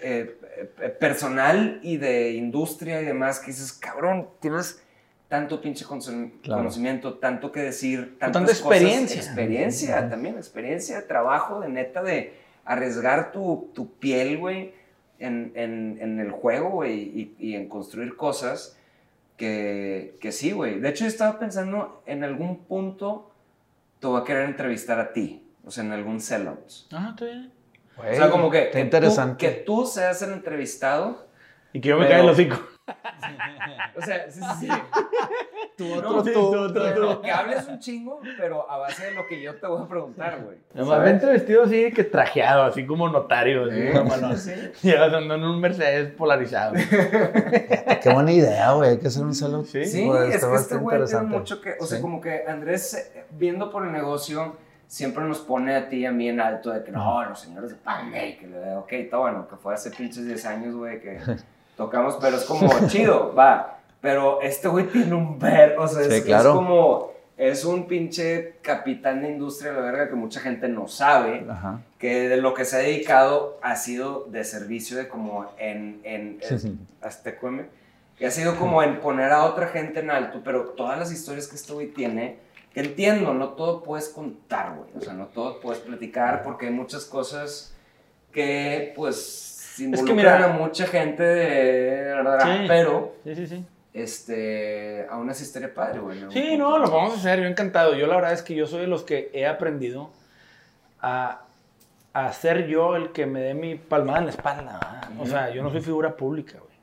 eh, eh, personal y de industria y demás que dices, cabrón, tienes tanto pinche conocimiento, Claro. conocimiento, tanto que decir, tanta experiencia. experiencia también, experiencia, trabajo, de neta, de arriesgar tu, tu piel, güey, en, en, en el juego, güey, y, y en construir cosas que, que sí, güey. De hecho, yo estaba pensando, en algún punto te voy a querer entrevistar a ti, o sea, en algún sellouts. Ah, está bien. Güey, O sea, como que, Está que, interesante. Tú, que tú seas el entrevistado. Y que yo me Pero- caiga el hocico. (laughs) O sea, sí, sí, sí. (laughs) Tú, No, otro sí, tú, tú, otro tú. tú. Que hables un chingo, pero a base de lo que yo te voy a preguntar, güey. Además, vente vestido así que trajeado, así como notario. así, Sí, mamalón. sí. Llegas (laughs) andando en un Mercedes polarizado. Qué buena idea, güey. Hay que hacer un salón. Sí. Sí, Pues, es que este güey tiene mucho que, o sea, como que Andrés, eh, viendo por el negocio, siempre nos pone a ti y a mí en alto de que no, los señores de Pandey, que le ok, está bueno, que fue hace pinches 10 años, güey, que (laughs) tocamos, pero es como chido, va. Pero este güey tiene un ver, o sea, es, Sí, es claro. como, es un pinche capitán de industria, la verga, que mucha gente no sabe Ajá. que de lo que se ha dedicado ha sido de servicio de como en, en, cueme, que ha sido como en poner a otra gente en alto, pero todas las historias que este güey tiene que entiendo, no todo puedes contar, güey. O sea, no todo puedes platicar porque hay muchas cosas que, pues, involucran mira- a mucha gente de verdad, Sí. pero, Sí, sí, sí. este, aún así estaría padre, güey. Sí, no, lo vamos a hacer, yo encantado. Yo la verdad es que yo soy de los que he aprendido a, a ser yo el que me dé mi palmada en la espalda. ¿verdad? O sea, yo no soy figura pública, güey.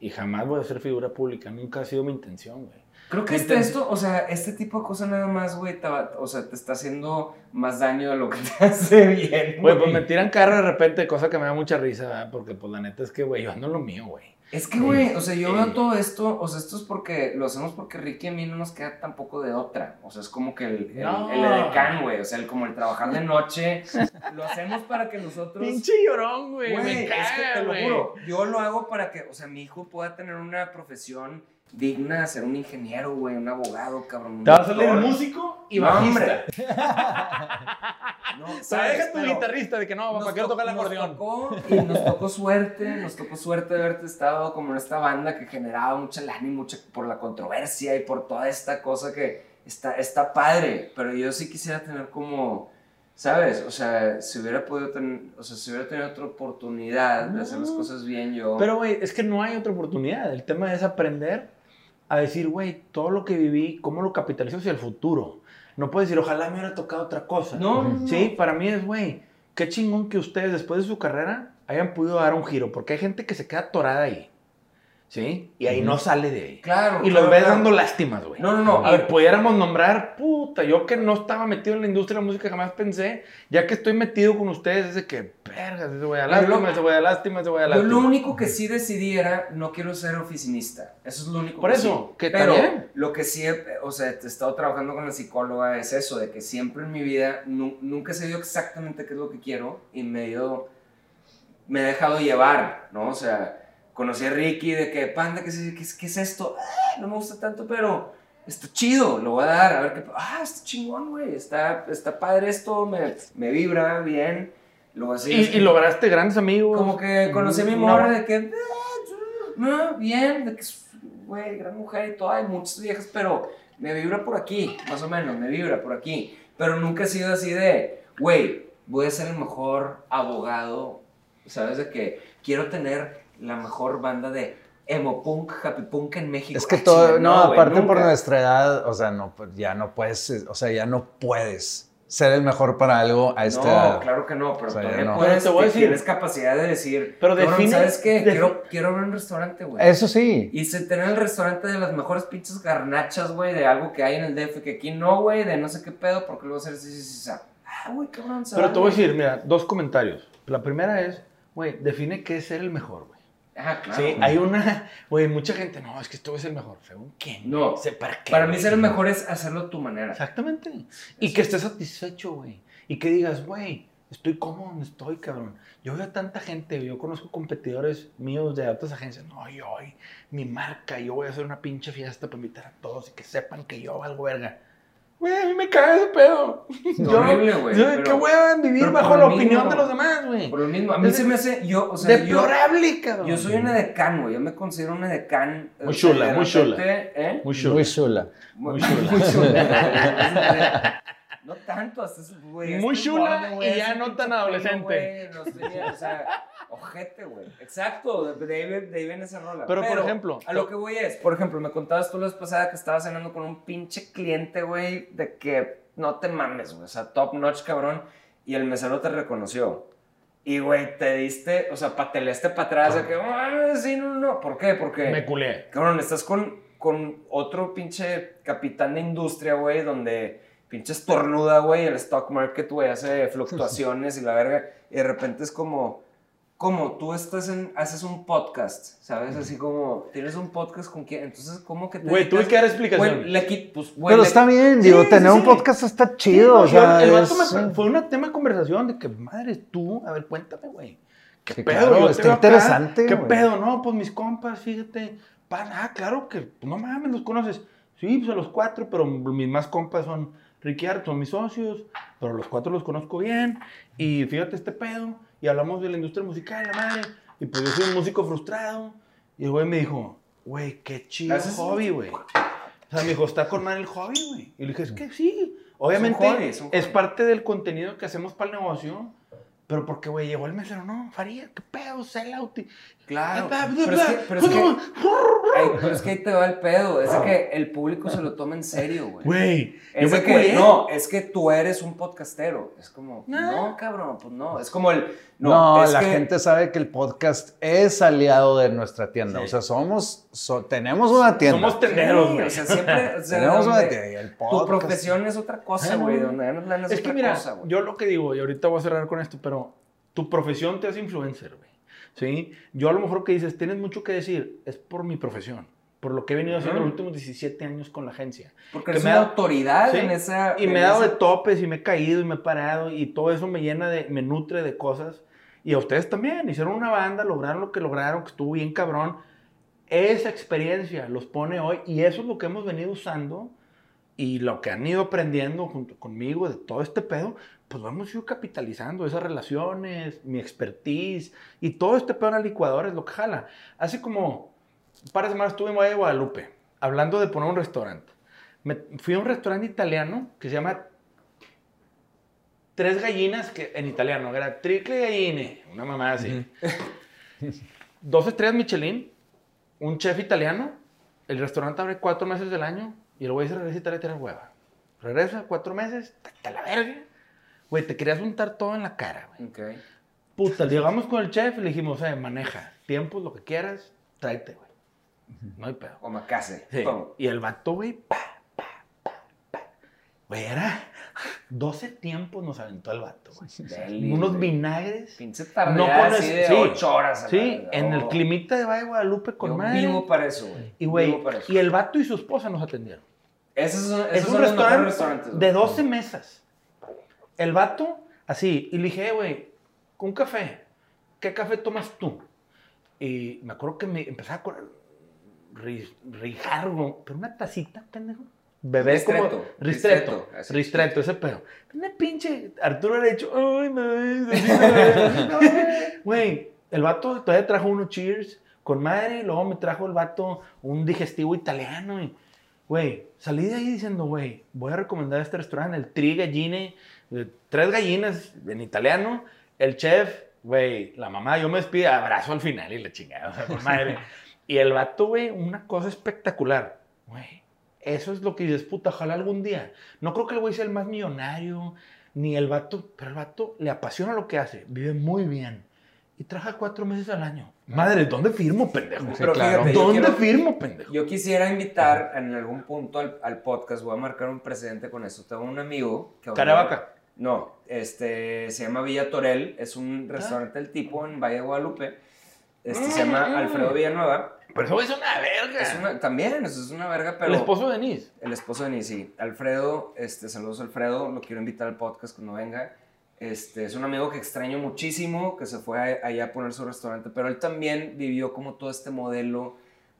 Y jamás voy a ser figura pública, nunca ha sido mi intención, güey. Creo que este, esto, o sea, este tipo de cosas nada más, güey, te va- o sea, te está haciendo más daño de lo que (laughs) te hace bien, Güey, pues me tiran carro de repente, cosa que me da mucha risa, ¿verdad? Porque pues la neta es que, güey, yo ando lo mío, güey. Es que, güey, o sea, yo veo Sí. todo esto, o sea, esto es porque lo hacemos porque Ricky a mí no nos queda tampoco de otra. O sea, es como que el, el, No. el edecán, güey, o sea, el, como el trabajar de noche, (laughs) lo hacemos para que nosotros... Pinche llorón, güey. Me es que te lo juro, yo lo hago para que, o sea, mi hijo pueda tener una profesión digna, ser un ingeniero, güey, un abogado, cabrón. Te vas a salir músico y No, bajista. (laughs) No, O sea, ¿sabes? deja tu Pero- guitarrista de que no, papá, quiero to- tocar el acordeón. tocó, y nos tocó suerte, nos tocó suerte de haberte estado como en esta banda que generaba mucha lana y mucha por la controversia y por toda esta cosa que está, está padre, pero yo sí quisiera tener como, ¿sabes? O sea, si hubiera podido tener, o sea, si hubiera tenido otra oportunidad de hacer las No. cosas bien yo. Pero, güey, es que no hay otra oportunidad. El tema es aprender a decir, güey, todo lo que viví, cómo lo capitalizo hacia el futuro. No puedes decir, ojalá me hubiera tocado otra cosa. no, no, no. Sí, para mí es, güey, qué chingón que ustedes después de su carrera hayan podido dar un giro, porque hay gente que se queda atorada ahí. ¿Sí? Y ahí no sale de ahí. Claro. Y los claro, ves claro. dando lástimas, güey. No, no, no. A ver, pudiéramos nombrar, puta, yo que no estaba metido en la industria de la música, jamás pensé, ya que estoy metido con ustedes, es de que, vergas, ese güey a Yo lástima, ese güey a lástima, ese güey a Yo lástima. lo único que sí decidí era, no quiero ser oficinista. Eso es lo único Por que eso, sí. que Pero también. lo que sí, he- o sea, he estado trabajando con la psicóloga es eso, de que siempre en mi vida nu- nunca he sabido exactamente qué es lo que quiero y medio me he dejado llevar, ¿no? O sea, conocí a Ricky de que, panda, ¿qué es, qué es- qué es esto? Ah, no me gusta tanto, pero está chido, lo voy a dar, a ver qué, ah, está chingón, güey, está, está padre esto, me, me vibra bien. Luego así, Y, y lograste grandes amigos. como que conocí a mi morra de que, "Ah, no, bien, de que es, güey, gran mujer y todo, hay muchas viejas, pero me vibra por aquí, más o menos, me vibra por aquí. Pero nunca he sido así de, güey, voy a ser el mejor abogado, ¿sabes? De que quiero tener la mejor banda de emo punk, happy punk en México. Es que todo, no, aparte por nuestra edad, o sea, no, pues, ya no puedes, o sea, ya no puedes ser el mejor para algo a esta No, edad. claro que no, pero O sea, todavía no. puedes, Pero te voy a decir- tienes capacidad de decir, Pero "Cabrón, define- ¿sabes qué? Quiero, quiero abrir un restaurante, güey. Eso sí. Y se tener el restaurante de las mejores pinches garnachas, güey, de algo que hay en el DF, que aquí no, güey, de no sé qué pedo, porque luego hacer sí, sí, sí. Ah, güey, cabrón, Pero te voy a decir, mira, dos comentarios. La primera es, güey, define qué es ser el mejor, güey. Ah, claro. Sí, hay una, güey, mucha gente, no, es que esto es el mejor. ¿Según quién? No. ¿Para qué? Para mí ser el mejor es hacerlo a tu manera. Exactamente. Y que estés satisfecho, güey. Y que digas, güey, estoy cómodo donde estoy, cabrón. Yo veo a tanta gente, yo conozco competidores míos de otras agencias. No, yo, mi marca, yo voy a hacer una pinche fiesta para invitar a todos y que sepan que yo valgo verga. Güey, a mí me caga ese pedo. Yo, horrible, güey, yo, ¿Qué hueva vivir bajo la lo opinión mismo. de los demás, güey? Por lo mismo, a mí Es se me hace, yo, o sea, yo, Deplorable, cabrón. yo soy un edecán, güey, yo me considero un edecán. Muy o sea, chula, muy chula. ¿eh? Muy chulo. Muy chula. Muy chula. Muy chula. (laughs) No tanto, hasta es, güey. Muy chula güey, y ya no tan pelo, adolescente. güey, no sé, o sea, (laughs) ojete, güey. Exacto, de, ahí, de ahí viene esa rola. Pero, por ejemplo, A lo que voy es, por ejemplo, me contabas tú la vez pasada que estabas cenando con un pinche cliente, güey, de que no te mames, güey. O sea, top notch, cabrón. Y el mesero te reconoció. Y, güey, te diste, o sea, pateleaste para atrás, de que, "Ah, sí, no, no. ¿Por qué? Porque. Me culé. Cabrón, estás con, con otro pinche capitán de industria, güey, donde pinche estornuda, güey, el stock market, güey, hace fluctuaciones y la verga, y de repente es como, como tú estás en, haces un podcast, ¿sabes? Así como, tienes un podcast con quién, entonces, ¿cómo que te Güey, tuve que dar explicación. Güey, le quit- pues, güey, Pero le- está bien, Sí, digo, sí, tener un sí. podcast está chido, o sea, el vato es- me- fue una tema de conversación de que, madre, tú, a ver, cuéntame, güey. ¿Qué Sí, pedo? claro, está interesante, ¿Qué pedo? No, pues mis compas, fíjate. Ah, claro que, pues, no mames, los conoces. Sí, pues a los cuatro, pero mis más compas son Ricky Art, son mis socios, pero los cuatro los conozco bien. Y fíjate este pedo, y hablamos de la industria musical, la madre. Y pues yo soy un músico frustrado. Y el güey me dijo, güey, qué chido ¿Haces- hobby, güey. O sea, me dijo, está con mal el hobby, güey. Y le dije, es que sí. Obviamente es parte del contenido que hacemos para el negocio. Pero porque, güey, llegó el mesero, no, Faría, qué pedo, sellout. Claro. Pero es que, pero es que, Ay, pero es que ahí te va el pedo. Es que el público se lo toma en serio, güey. Güey, Es que, no, es que tú eres un podcastero. Es como, No. no, cabrón, pues no. Es como el, no, No, es la que- gente sabe que el podcast es aliado de nuestra tienda. Sí. O sea, somos, so- tenemos una tienda. Somos tenderos, Sí, güey. o sea, siempre, o sea, tenemos una tienda. y el tu profesión es otra cosa, no. güey. Donde es, que mira, cosa, güey. yo lo que digo, y ahorita voy a cerrar con esto, pero tu profesión te hace influencer, güey. ¿Sí? Yo a lo mejor que dices, tienes mucho que decir, es por mi profesión, por lo que he venido haciendo Ujú. los últimos 17 años con la agencia. Porque me una ha- autoridad Sí, en esa... Y me he dado de topes y me he caído y me he parado y todo eso me llena de, me nutre de cosas. Y a ustedes también, hicieron una banda, lograron lo que lograron, que estuvo bien cabrón. Esa experiencia los pone hoy y eso es lo que hemos venido usando y lo que han ido aprendiendo junto conmigo de todo este pedo, pues lo hemos ido capitalizando, esas relaciones, mi expertise y todo este pedo en la licuadora es lo que jala. Hace como un par de semanas estuve en Valle de Guadalupe hablando de poner un restaurante. Me, fui a un restaurante italiano que se llama Tres Gallinas, que en italiano era Tricle Galline, una mamá así. (laughs) Dos estrellas Michelin, un chef italiano, el restaurante abre cuatro meses del año y el güey se regresa Italia a tirar hueva. Regresa cuatro meses, hasta la verga. Güey, te querías untar todo en la cara, güey. Ok. Puta, llegamos con el chef y le dijimos, eh, maneja, tiempos, lo que quieras, tráete, güey. No hay pedo. Omakase. Sí. todo. Y el vato, güey, pa, pa, pa, pa. Güey, era 12 tiempos nos aventó el vato, güey. Unos güey. vinagres. Pinche No tardeada pones- así de sí, ocho horas. la Sí, en el Oh. climita de Valle de Guadalupe con Yo madre. vivo para eso, güey. Y, güey, Vivo para eso. y el vato y su esposa nos atendieron. Esos son, Es esos un son los restaurante restaurantes. güey. de 12 mesas. El vato, así. Y le dije, "Eh, güey, un café. ¿Qué café tomas tú? Y me acuerdo que me empezaba con ri- rijargo, pero una tacita, pendejo. Bebé Ristretto, como ristretto, ristreto, así. ristreto, ese pedo. Una pinche Arturo hubiera dicho, ay, no, (laughs) Güey, el vato todavía trajo unos cheers con madre, y luego me trajo el vato un digestivo italiano y Güey, salí de ahí diciendo, güey, voy a recomendar este restaurante, el Tri Galline, de tres gallinas en italiano, el chef, güey, la mamá, yo me despido, abrazo al final y la chingada, o sea, madre. Y el vato, güey, una cosa espectacular, güey. Eso es lo que dices, puta, ojalá algún día. No creo que el güey sea el más millonario, ni el vato, pero el vato le apasiona lo que hace, vive muy bien. Y trabaja cuatro meses al año. Madre, ¿dónde firmo, pendejo? Pero claro. fíjate, ¿Dónde quiero- firmo, pendejo? Yo quisiera invitar en algún punto al, al podcast, voy a marcar un precedente con eso. Tengo un amigo que... Caravaca. No, este, se llama Villa Torel, es un restaurante del tipo en Valle de Guadalupe. Este, se llama Mm. Alfredo Villanueva. Pero eso es una verga. Es una, también, eso es una verga, pero... El esposo de Denise. El esposo de Nisi, Alfredo, este, saludos Alfredo, lo quiero invitar al podcast cuando venga. Este, es un amigo que extraño muchísimo, que se fue allá a poner su restaurante, pero él también vivió como todo este modelo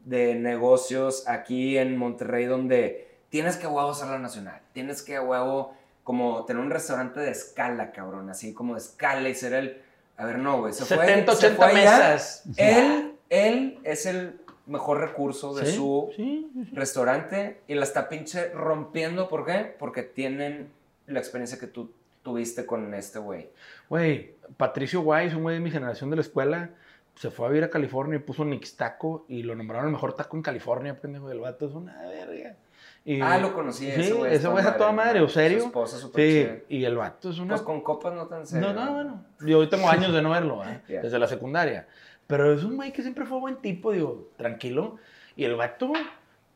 de negocios aquí en Monterrey donde tienes que a huevo ser la nacional, tienes que a huevo como tener un restaurante de escala, cabrón, así como de escala y ser el... A ver, no, güey, se fue, 70, se 80 fue allá. mesas. Él, él es el mejor recurso de Sí, su sí. restaurante y la está pinche rompiendo. ¿Por qué? Porque tienen la experiencia que tú tuviste con este güey. Güey, Patricio Wise, un güey de mi generación de la escuela, se fue a vivir a California y puso Nix Taco y lo nombraron el mejor taco en California, pendejo. El vato es una verga. Y- Ah, lo conocí. Sí, ese güey. ese güey es a toda madre, ¿o serio? Su esposa súper Sí, chida. y el vato es una... Pues con copas no tan serio. No, no, bueno. Yo hoy tengo años de no verlo, ¿eh? (laughs) Ya. desde la secundaria. Pero es un güey que siempre fue buen tipo, digo, tranquilo. Y el vato,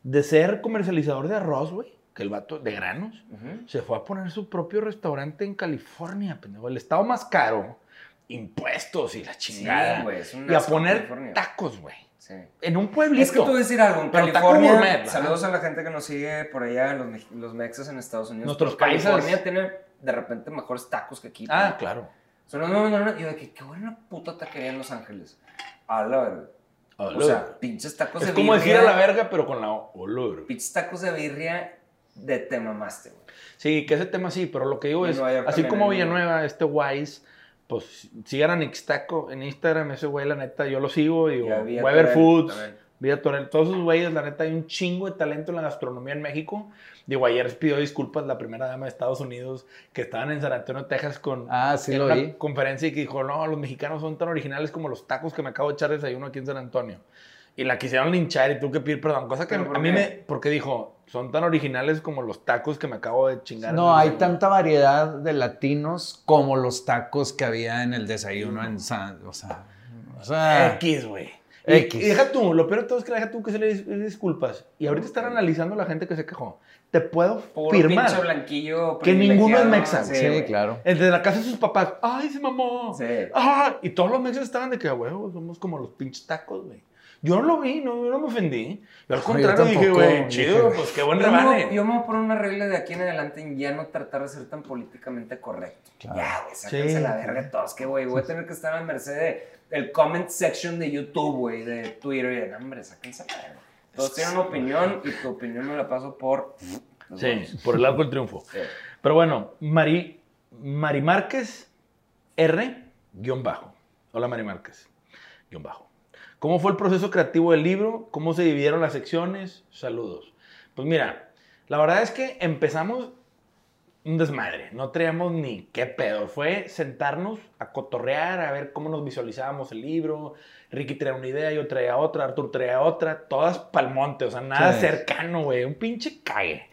de ser comercializador de arroz, güey, que el vato de granos, se fue a poner su propio restaurante en California, pendejo. El estado más caro, impuestos y la chingada. Sí, es y a poner California. tacos, güey. Sí. En un pueblito. Es que a decir algo, en Pero California, saludos a la gente que nos sigue por allá, los, los mexas en Estados Unidos. Nuestros paisas. California tiene de repente mejores tacos que aquí. Ah, claro. No, no, no, no, yo de que qué buena puta taquería en Los Ángeles. A la. O sea, pinches tacos es de como decir birria. a la verga, pero con la olor. Pinches tacos de birria de te mamaste, güey. Sí, que ese tema sí, pero lo que digo es, así como. Villanueva, este Wise, pues sigan a Nixtaco en Instagram, ese güey, la neta, yo lo sigo, digo, Weber Foods. Vida Torel, todos esos güeyes, la neta, hay un chingo de talento en la gastronomía en México. Digo, ayer pidió disculpas la primera dama de Estados Unidos que estaban en San Antonio, Texas con Ah, sí en lo una vi. conferencia y que dijo, no, los mexicanos son tan originales como los tacos que me acabo de echar de desayuno aquí en San Antonio. Y la quisieron linchar y tuvo que pedir perdón. Cosa que ¿Pero por a mí me... Porque dijo, son tan originales como los tacos que me acabo de chingar. No, hay desayuno". tanta variedad de latinos como los tacos que había en el desayuno en San... O sea... O sea X, güey. X. y deja tú, lo peor de todo es que deja tú que se le dis- disculpas. Y ahorita están analizando la gente que se quejó. Te puedo Puro firmar pinche blanquillo que ninguno es mexa. sí, güey. claro. el de la casa de sus papás. ¡Ay, se mamó! Sí. ¡Ah! Y todos los mexas estaban de que, huevo, somos como los pinches tacos, güey. Yo no lo vi, no, yo no me ofendí. Yo al yo contrario dije, güey, chido, pues qué buen rebane. yo me voy a poner una regla de aquí en adelante en ya no tratar de ser tan políticamente correcto. Claro. Ya, güey, sáquense Sí. la verga todos, que güey, voy a tener que estar en merced de el comment section de YouTube, güey, de Twitter y de, "No, hombre, sáquense la verga. Todos tienen una opinión y tu opinión me la paso por... Sí, por el arco del triunfo. Sí. Pero bueno, Mari, Mari Márquez R, guion bajo. Hola Mari Márquez, guion bajo. ¿Cómo fue el proceso creativo del libro? ¿Cómo se dividieron las secciones? Saludos. Pues mira, la verdad es que empezamos un desmadre. No traíamos ni qué pedo. Fue sentarnos a cotorrear, a ver cómo nos visualizábamos el libro. Ricky traía una idea, yo traía otra, Artur traía otra. Todas pa'l monte, o sea, nada Sí. cercano, güey. Un pinche cague.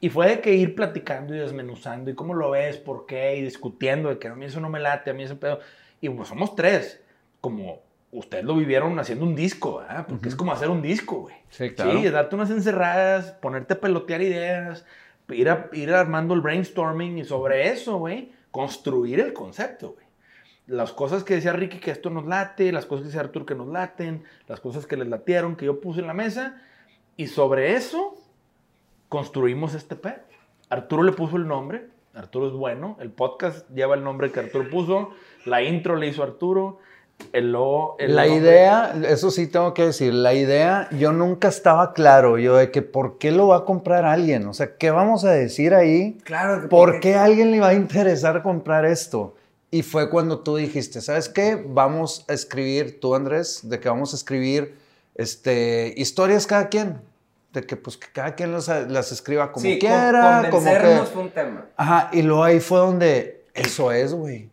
Y fue de que ir platicando y desmenuzando y cómo lo ves, por qué, y discutiendo de que a mí eso no me late, a mí ese pedo. Y pues somos tres, como ustedes lo vivieron haciendo un disco, ¿verdad? Porque es como hacer un disco, güey. Sí, claro. Sí, darte unas encerradas, ponerte a pelotear ideas, ir, a- ir armando el brainstorming y sobre eso, güey, construir el concepto, güey. Las cosas que decía Ricky que esto nos late, las cosas que decía Artur que nos laten, las cosas que les latieron, que yo puse en la mesa, y sobre eso construimos este pedo. Arturo le puso el nombre, Arturo es bueno, el podcast lleva el nombre que Arturo puso, la intro le hizo Arturo, el logo... el La nombre- idea, eso sí tengo que decir, la idea, yo nunca estaba claro, yo de que por qué lo va a comprar alguien, o sea, ¿qué vamos a decir ahí? Claro. que ¿Por porque- qué a alguien le va a interesar comprar esto? Y fue cuando tú dijiste, ¿sabes qué? Vamos a escribir, tú Andrés, de que vamos a escribir este, historias cada quien, de que pues que cada quien las, las escriba como sí, con- quiera, como convencernos que... fue un tema. Ajá, y luego ahí fue donde eso es, güey.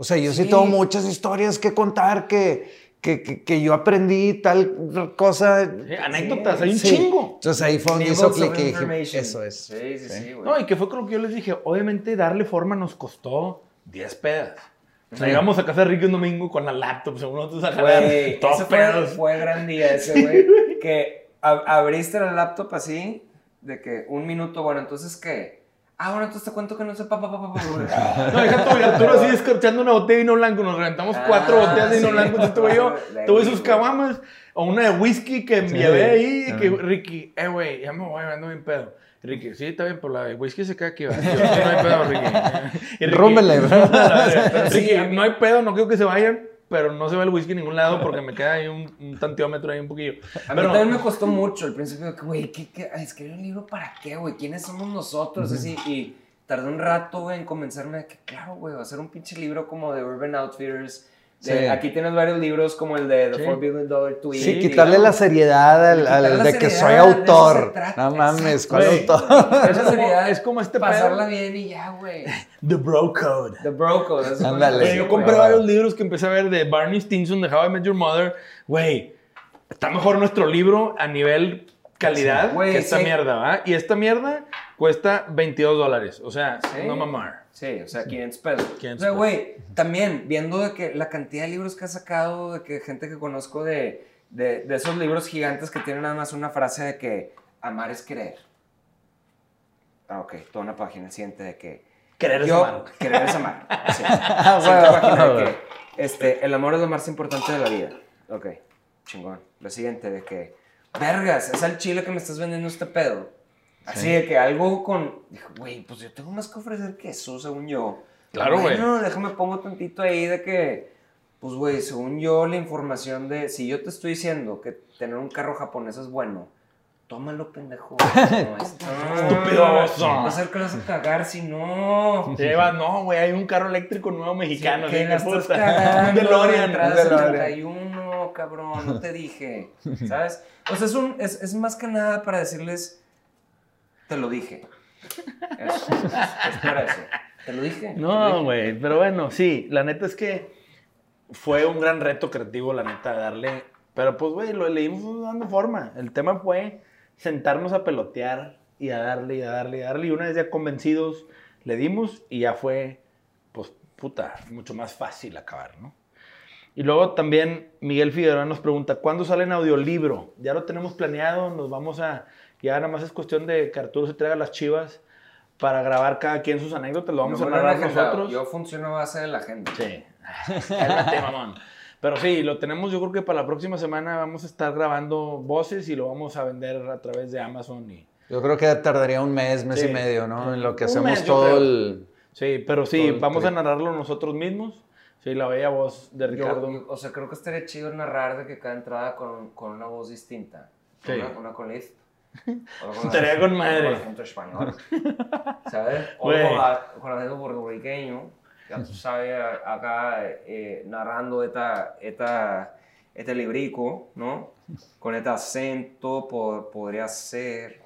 O sea, yo sí. Sí. tengo muchas historias que contar que, que, que, que yo aprendí tal cosa. Sí, anécdotas, hay un Sí. chingo. Entonces ahí fue donde hizo clic y dije, information. eso es. Sí, sí, sí, güey. No, y que fue lo que yo les dije, obviamente darle forma nos costó 10 pedas. O sea, Sí. llegamos a casa de Ricky un domingo con la laptop, según nosotros a jalar, Güey, (laughs) todos ese fue, pedos. fue gran día ese, güey. que ab- abriste la laptop así, de que un minuto, bueno, entonces, ¿qué? Ah, bueno, entonces te cuento que no sé, pa, pa, pa, pa, pa, pa. (laughs) No, deja tú, y Arturo así escorchando una botella de vino blanco, nos reventamos Ah, cuatro botellas de vino sí. blanco, entonces tuve yo, (laughs) tuve sus caguamas, o una de whisky que me Sí. llevé ahí, y que. Ricky, eh, güey, ya me voy, ando bien pedo. Ricky, sí, está bien, pero la de whisky se queda aquí, ¿verdad? Yo, "Sí, no hay pedo, Ricky. (laughs) Y Ricky, Rómbele, Ricky, no hay pedo, no quiero que se vayan, pero no se ve el whisky en ningún lado porque me queda ahí un, un tanteómetro ahí un poquillo. A mí Pero- también me costó mucho al principio, güey, ¿qué, qué? Escribir un libro para qué, güey? ¿Quiénes somos nosotros? Así, y tardé un rato, güey, en convencerme de que, claro, güey, va a ser un pinche libro como de Urban Outfitters. De- Sí. Aquí tienes varios libros como el de The Sí. 4 Billion Dollar Tweet. Sí, quitarle digamos. la seriedad al, al la de que seriedad, soy de eso autor. No mames, ¿cuál Güey. autor? Es Esa seriedad, es como este Pasarla pedo. bien y ya, güey. The Bro Code. The Bro Code. Ándale. que yo compré güey. varios libros que empecé a ver de Barney Stinson, de How I Met Your Mother. Güey, está mejor nuestro libro a nivel calidad Sí, güey, que esta mierda, ¿va? Y esta mierda cuesta 22 dólares. O sea, no mamar. Sí, o sea, 500 pesos. 500 o sea, güey, también viendo de que la cantidad de libros que ha sacado, de que gente que conozco de, de, de esos libros gigantes que tienen nada más una frase de que amar es querer. Ah, ok, toda una página siguiente de que Querer es yo, amar. querer es amar. (laughs) Sí. Ah, bueno, página de que (laughs) este, el amor es lo más importante de la vida. Ok, chingón. La siguiente de que, vergas, es al chile que me estás vendiendo este pedo. Así Sí. de que algo con. Dijo, güey, pues yo tengo más que ofrecer que eso, según yo. Claro, güey. Bueno, déjame pongo tantito ahí de que. Pues, güey, según yo, la información de. Si yo te estoy diciendo que tener un carro japonés es bueno, tómalo, pendejo. (laughs) No, es- Estúpido baboso. Va a ser que vas a cagar si no. Te llevas, no, güey, hay un carro eléctrico nuevo mexicano. que así la que estás puta. cagando. Un DeLorean. un DeLorean. 71, cabrón, no te dije, ¿sabes? O sea, es, un, es, es más que nada para decirles, te lo dije. Eso, es, es para eso. Te lo dije. No, güey, pero bueno, sí, la neta es que fue un gran reto creativo, la neta, darle. Pero pues, güey, lo leímos dando forma. El tema fue sentarnos a pelotear y a darle y a darle y a darle. Y una vez ya convencidos, le dimos y ya fue, pues, puta, mucho más fácil acabar, ¿no? Y luego también Miguel Figueroa nos pregunta, ¿cuándo sale en audiolibro? Ya lo tenemos planeado, nos vamos a... Ya nada más es cuestión de que Arturo se traiga las chivas para grabar cada quien sus anécdotas, lo vamos No a narrar nosotros. Yo funciono a base de la gente. Sí. Cálmate, mamón. Pero sí, lo tenemos, yo creo que para la próxima semana vamos a estar grabando voces y lo vamos a vender a través de Amazon. Y... Yo creo que tardaría un mes, mes Sí. y medio, ¿no? En lo que Un hacemos mes, yo todo el... Sí, pero sí, vamos a narrarlo nosotros mismos. Sí, la bella voz de Yo- Ricardo. yo- o sea, creo que estaría chido narrar de que cada entrada con, con una voz distinta. Sí. Una, una con Con Estaría con madre. con acento español. (laughs) ¿Sabes? O con, la- con acento puertorriqueño. Ya tú sabes, acá eh, narrando esta, esta, este librico, ¿no? Con este acento po- podría ser.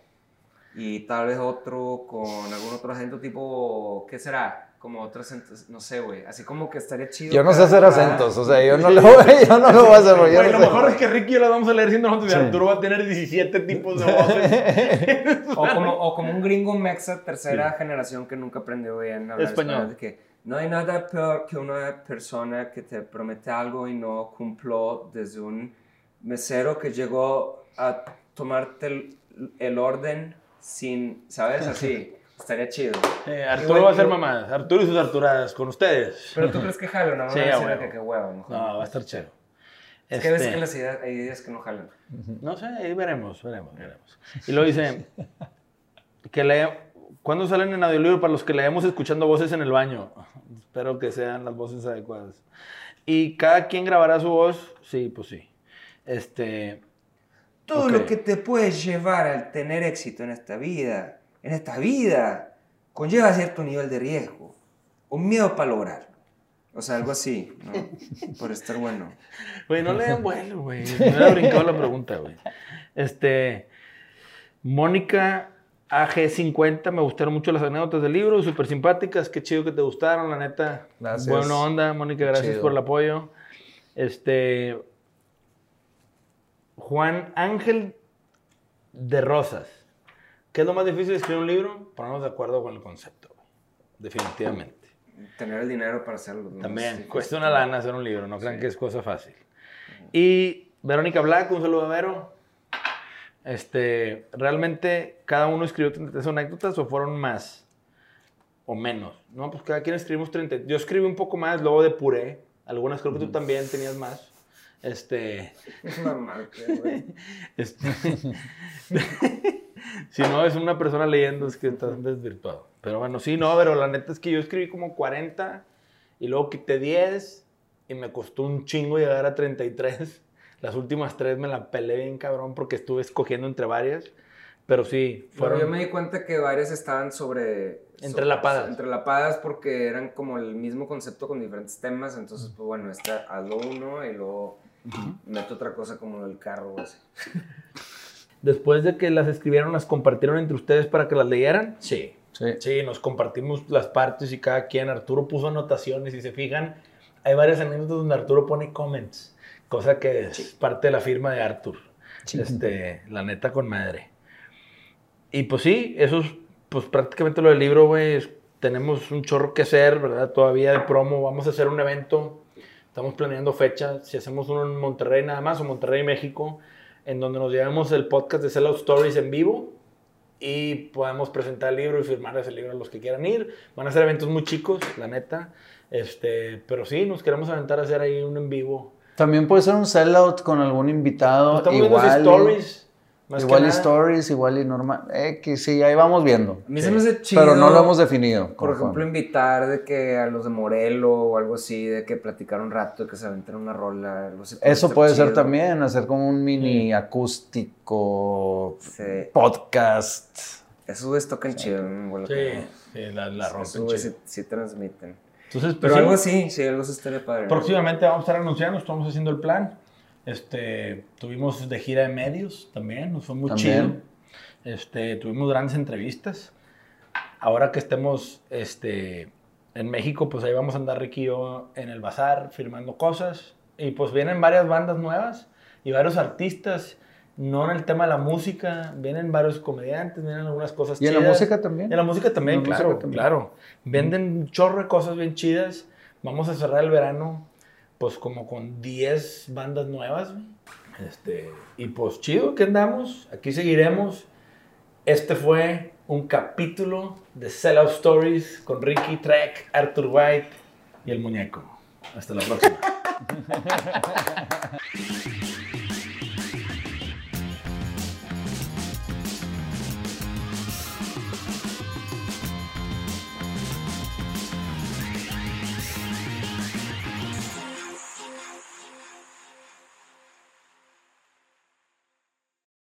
Y tal vez otro con algún otro acento tipo, ¿qué será? Como otro acento, no sé, güey. Así como que estaría chido. Yo no sé hacer acentos, o sea, (laughs) yo no lo voy, yo no lo voy a hacer, Güey, lo sé. mejor es que Ricky y yo lo vamos a leer siendo nosotros y Sí. Arturo va a tener 17 tipos de voces. (laughs) O como, o como un gringo mexa tercera generación que nunca aprendió bien hablar Español. español. de que no hay nada peor que una persona que te promete algo y no cumplió desde un mesero que llegó a tomarte el, el orden sin, ¿sabes? Así. (laughs) Estaría chido. Eh, Arturo Igual va a hacer mamadas. Arturo y sus Arturadas con ustedes. Pero tú crees que jalo, no me (laughs) Sí, a huevo. que qué huevo. mejor. No, va a estar chido. Es que a veces Este- que las ideas, hay ideas que no jalan. No sé, ahí veremos, veremos, veremos. Y luego dice (laughs) que le, ¿cuándo salen en audiolibro para los que leemos escuchando voces en el baño? Espero que sean las voces adecuadas. Y cada quien grabará su voz, sí, pues sí. Este, Todo Ok. lo que te puedes llevar al tener éxito en esta vida, en esta vida, conlleva cierto nivel de riesgo, un miedo para lograrlo. O sea, algo así, ¿no? (laughs) Por estar bueno. güey, no le den vuelo, güey. Me hubiera brincado la pregunta, güey. Este, Mónica AG50, me gustaron mucho las anécdotas del libro, súper simpáticas, qué chido que te gustaron, la neta. Gracias. Buena onda, Mónica, gracias Chido. por el apoyo. Este, Juan Ángel de Rosas. ¿Qué es lo más difícil de escribir un libro? Ponernos de acuerdo con el concepto, güey. definitivamente. Tener el dinero para hacerlo. ¿no? También, Sí, cuesta una lana hacer un libro, no crean Sí. que es cosa fácil. Y Verónica Black, un saludo a Vero. Este, realmente cada uno escribió 33 anécdotas o fueron más o menos. No, pues cada quien escribimos 30. Yo escribí un poco más, luego depuré. Algunas creo que tú también tenías más. Este, Es normal, güey. (laughs) este (laughs) si no es una persona leyendo es que estás desvirtuado. Pero bueno, sí, no, pero la neta es que yo escribí como 40 y luego quité 10 y me costó un chingo llegar a 33. Las últimas tres me la pelé bien cabrón porque estuve escogiendo entre varias. Pero sí, Pero fueron... yo me di cuenta que varias estaban sobre... Entrelapadas. sobre- entrelapadas porque eran como el mismo concepto con diferentes temas. Entonces, pues bueno, esta, hazlo uno y luego meto otra cosa como el carro así. (laughs) Después de que las escribieron, ¿las compartieron entre ustedes para que las leyeran? Sí. Sí. Sí, nos compartimos las partes y cada quien. Arturo puso anotaciones y se fijan, hay varias anécdotas donde Arturo pone comments, cosa que es parte de la firma de Arthur. Este, la neta con madre. Y pues sí, eso es pues prácticamente lo del libro, güey. es- Tenemos un chorro que hacer, ¿verdad? Todavía de promo. Vamos a hacer un evento. Estamos planeando fechas. Si hacemos uno en Monterrey nada más o Monterrey, México, en donde nos llevemos el podcast de Sellout Stories en vivo y podemos presentar el libro y firmar ese libro a los que quieran ir. Van a ser eventos muy chicos, la neta. Este, pero sí, nos queremos aventar a hacer ahí un en vivo. También puede ser un sellout con algún invitado. Estamos viendo igual, si stories. Más que igual y nada. stories, igual y normal. X, sí, ahí vamos viendo. A mí se me hace chido. Pero no lo hemos definido. Por ejemplo, invitar de que a los de Morelo o algo así, de que platicar un rato, de que se aventen una rola. algo así, Eso puede ser chido. también, hacer como un mini acústico Sí. podcast. Esos güeyes tocan chido, me vuelvo Sí, sí, la, la Esos rompen güeyes chido. sí, sí transmiten. Entonces, pues, Pero sí, algo así, sí, algo así estaría padre. ¿no? próximamente vamos a estar anunciando, estamos haciendo el plan. Este, tuvimos de gira de medios también, nos fue muy También. chido. Este, tuvimos grandes entrevistas. Ahora que estemos este, en México, pues ahí vamos a andar Ricky y yo en el bazar firmando cosas. Y pues vienen varias bandas nuevas y varios artistas. No en el tema de la música, vienen varios comediantes, vienen algunas cosas ¿Y en la chidas. música también? En la música también, la claro, música también. claro. Venden un chorro de cosas bien chidas. Vamos a cerrar el verano, pues como con 10 bandas nuevas. Este, y pues chido, ¿qué andamos? Aquí seguiremos. Este fue un capítulo de Sellout Stories con Ricky Trek, Arthur White y el muñeco. Hasta la próxima. (laughs)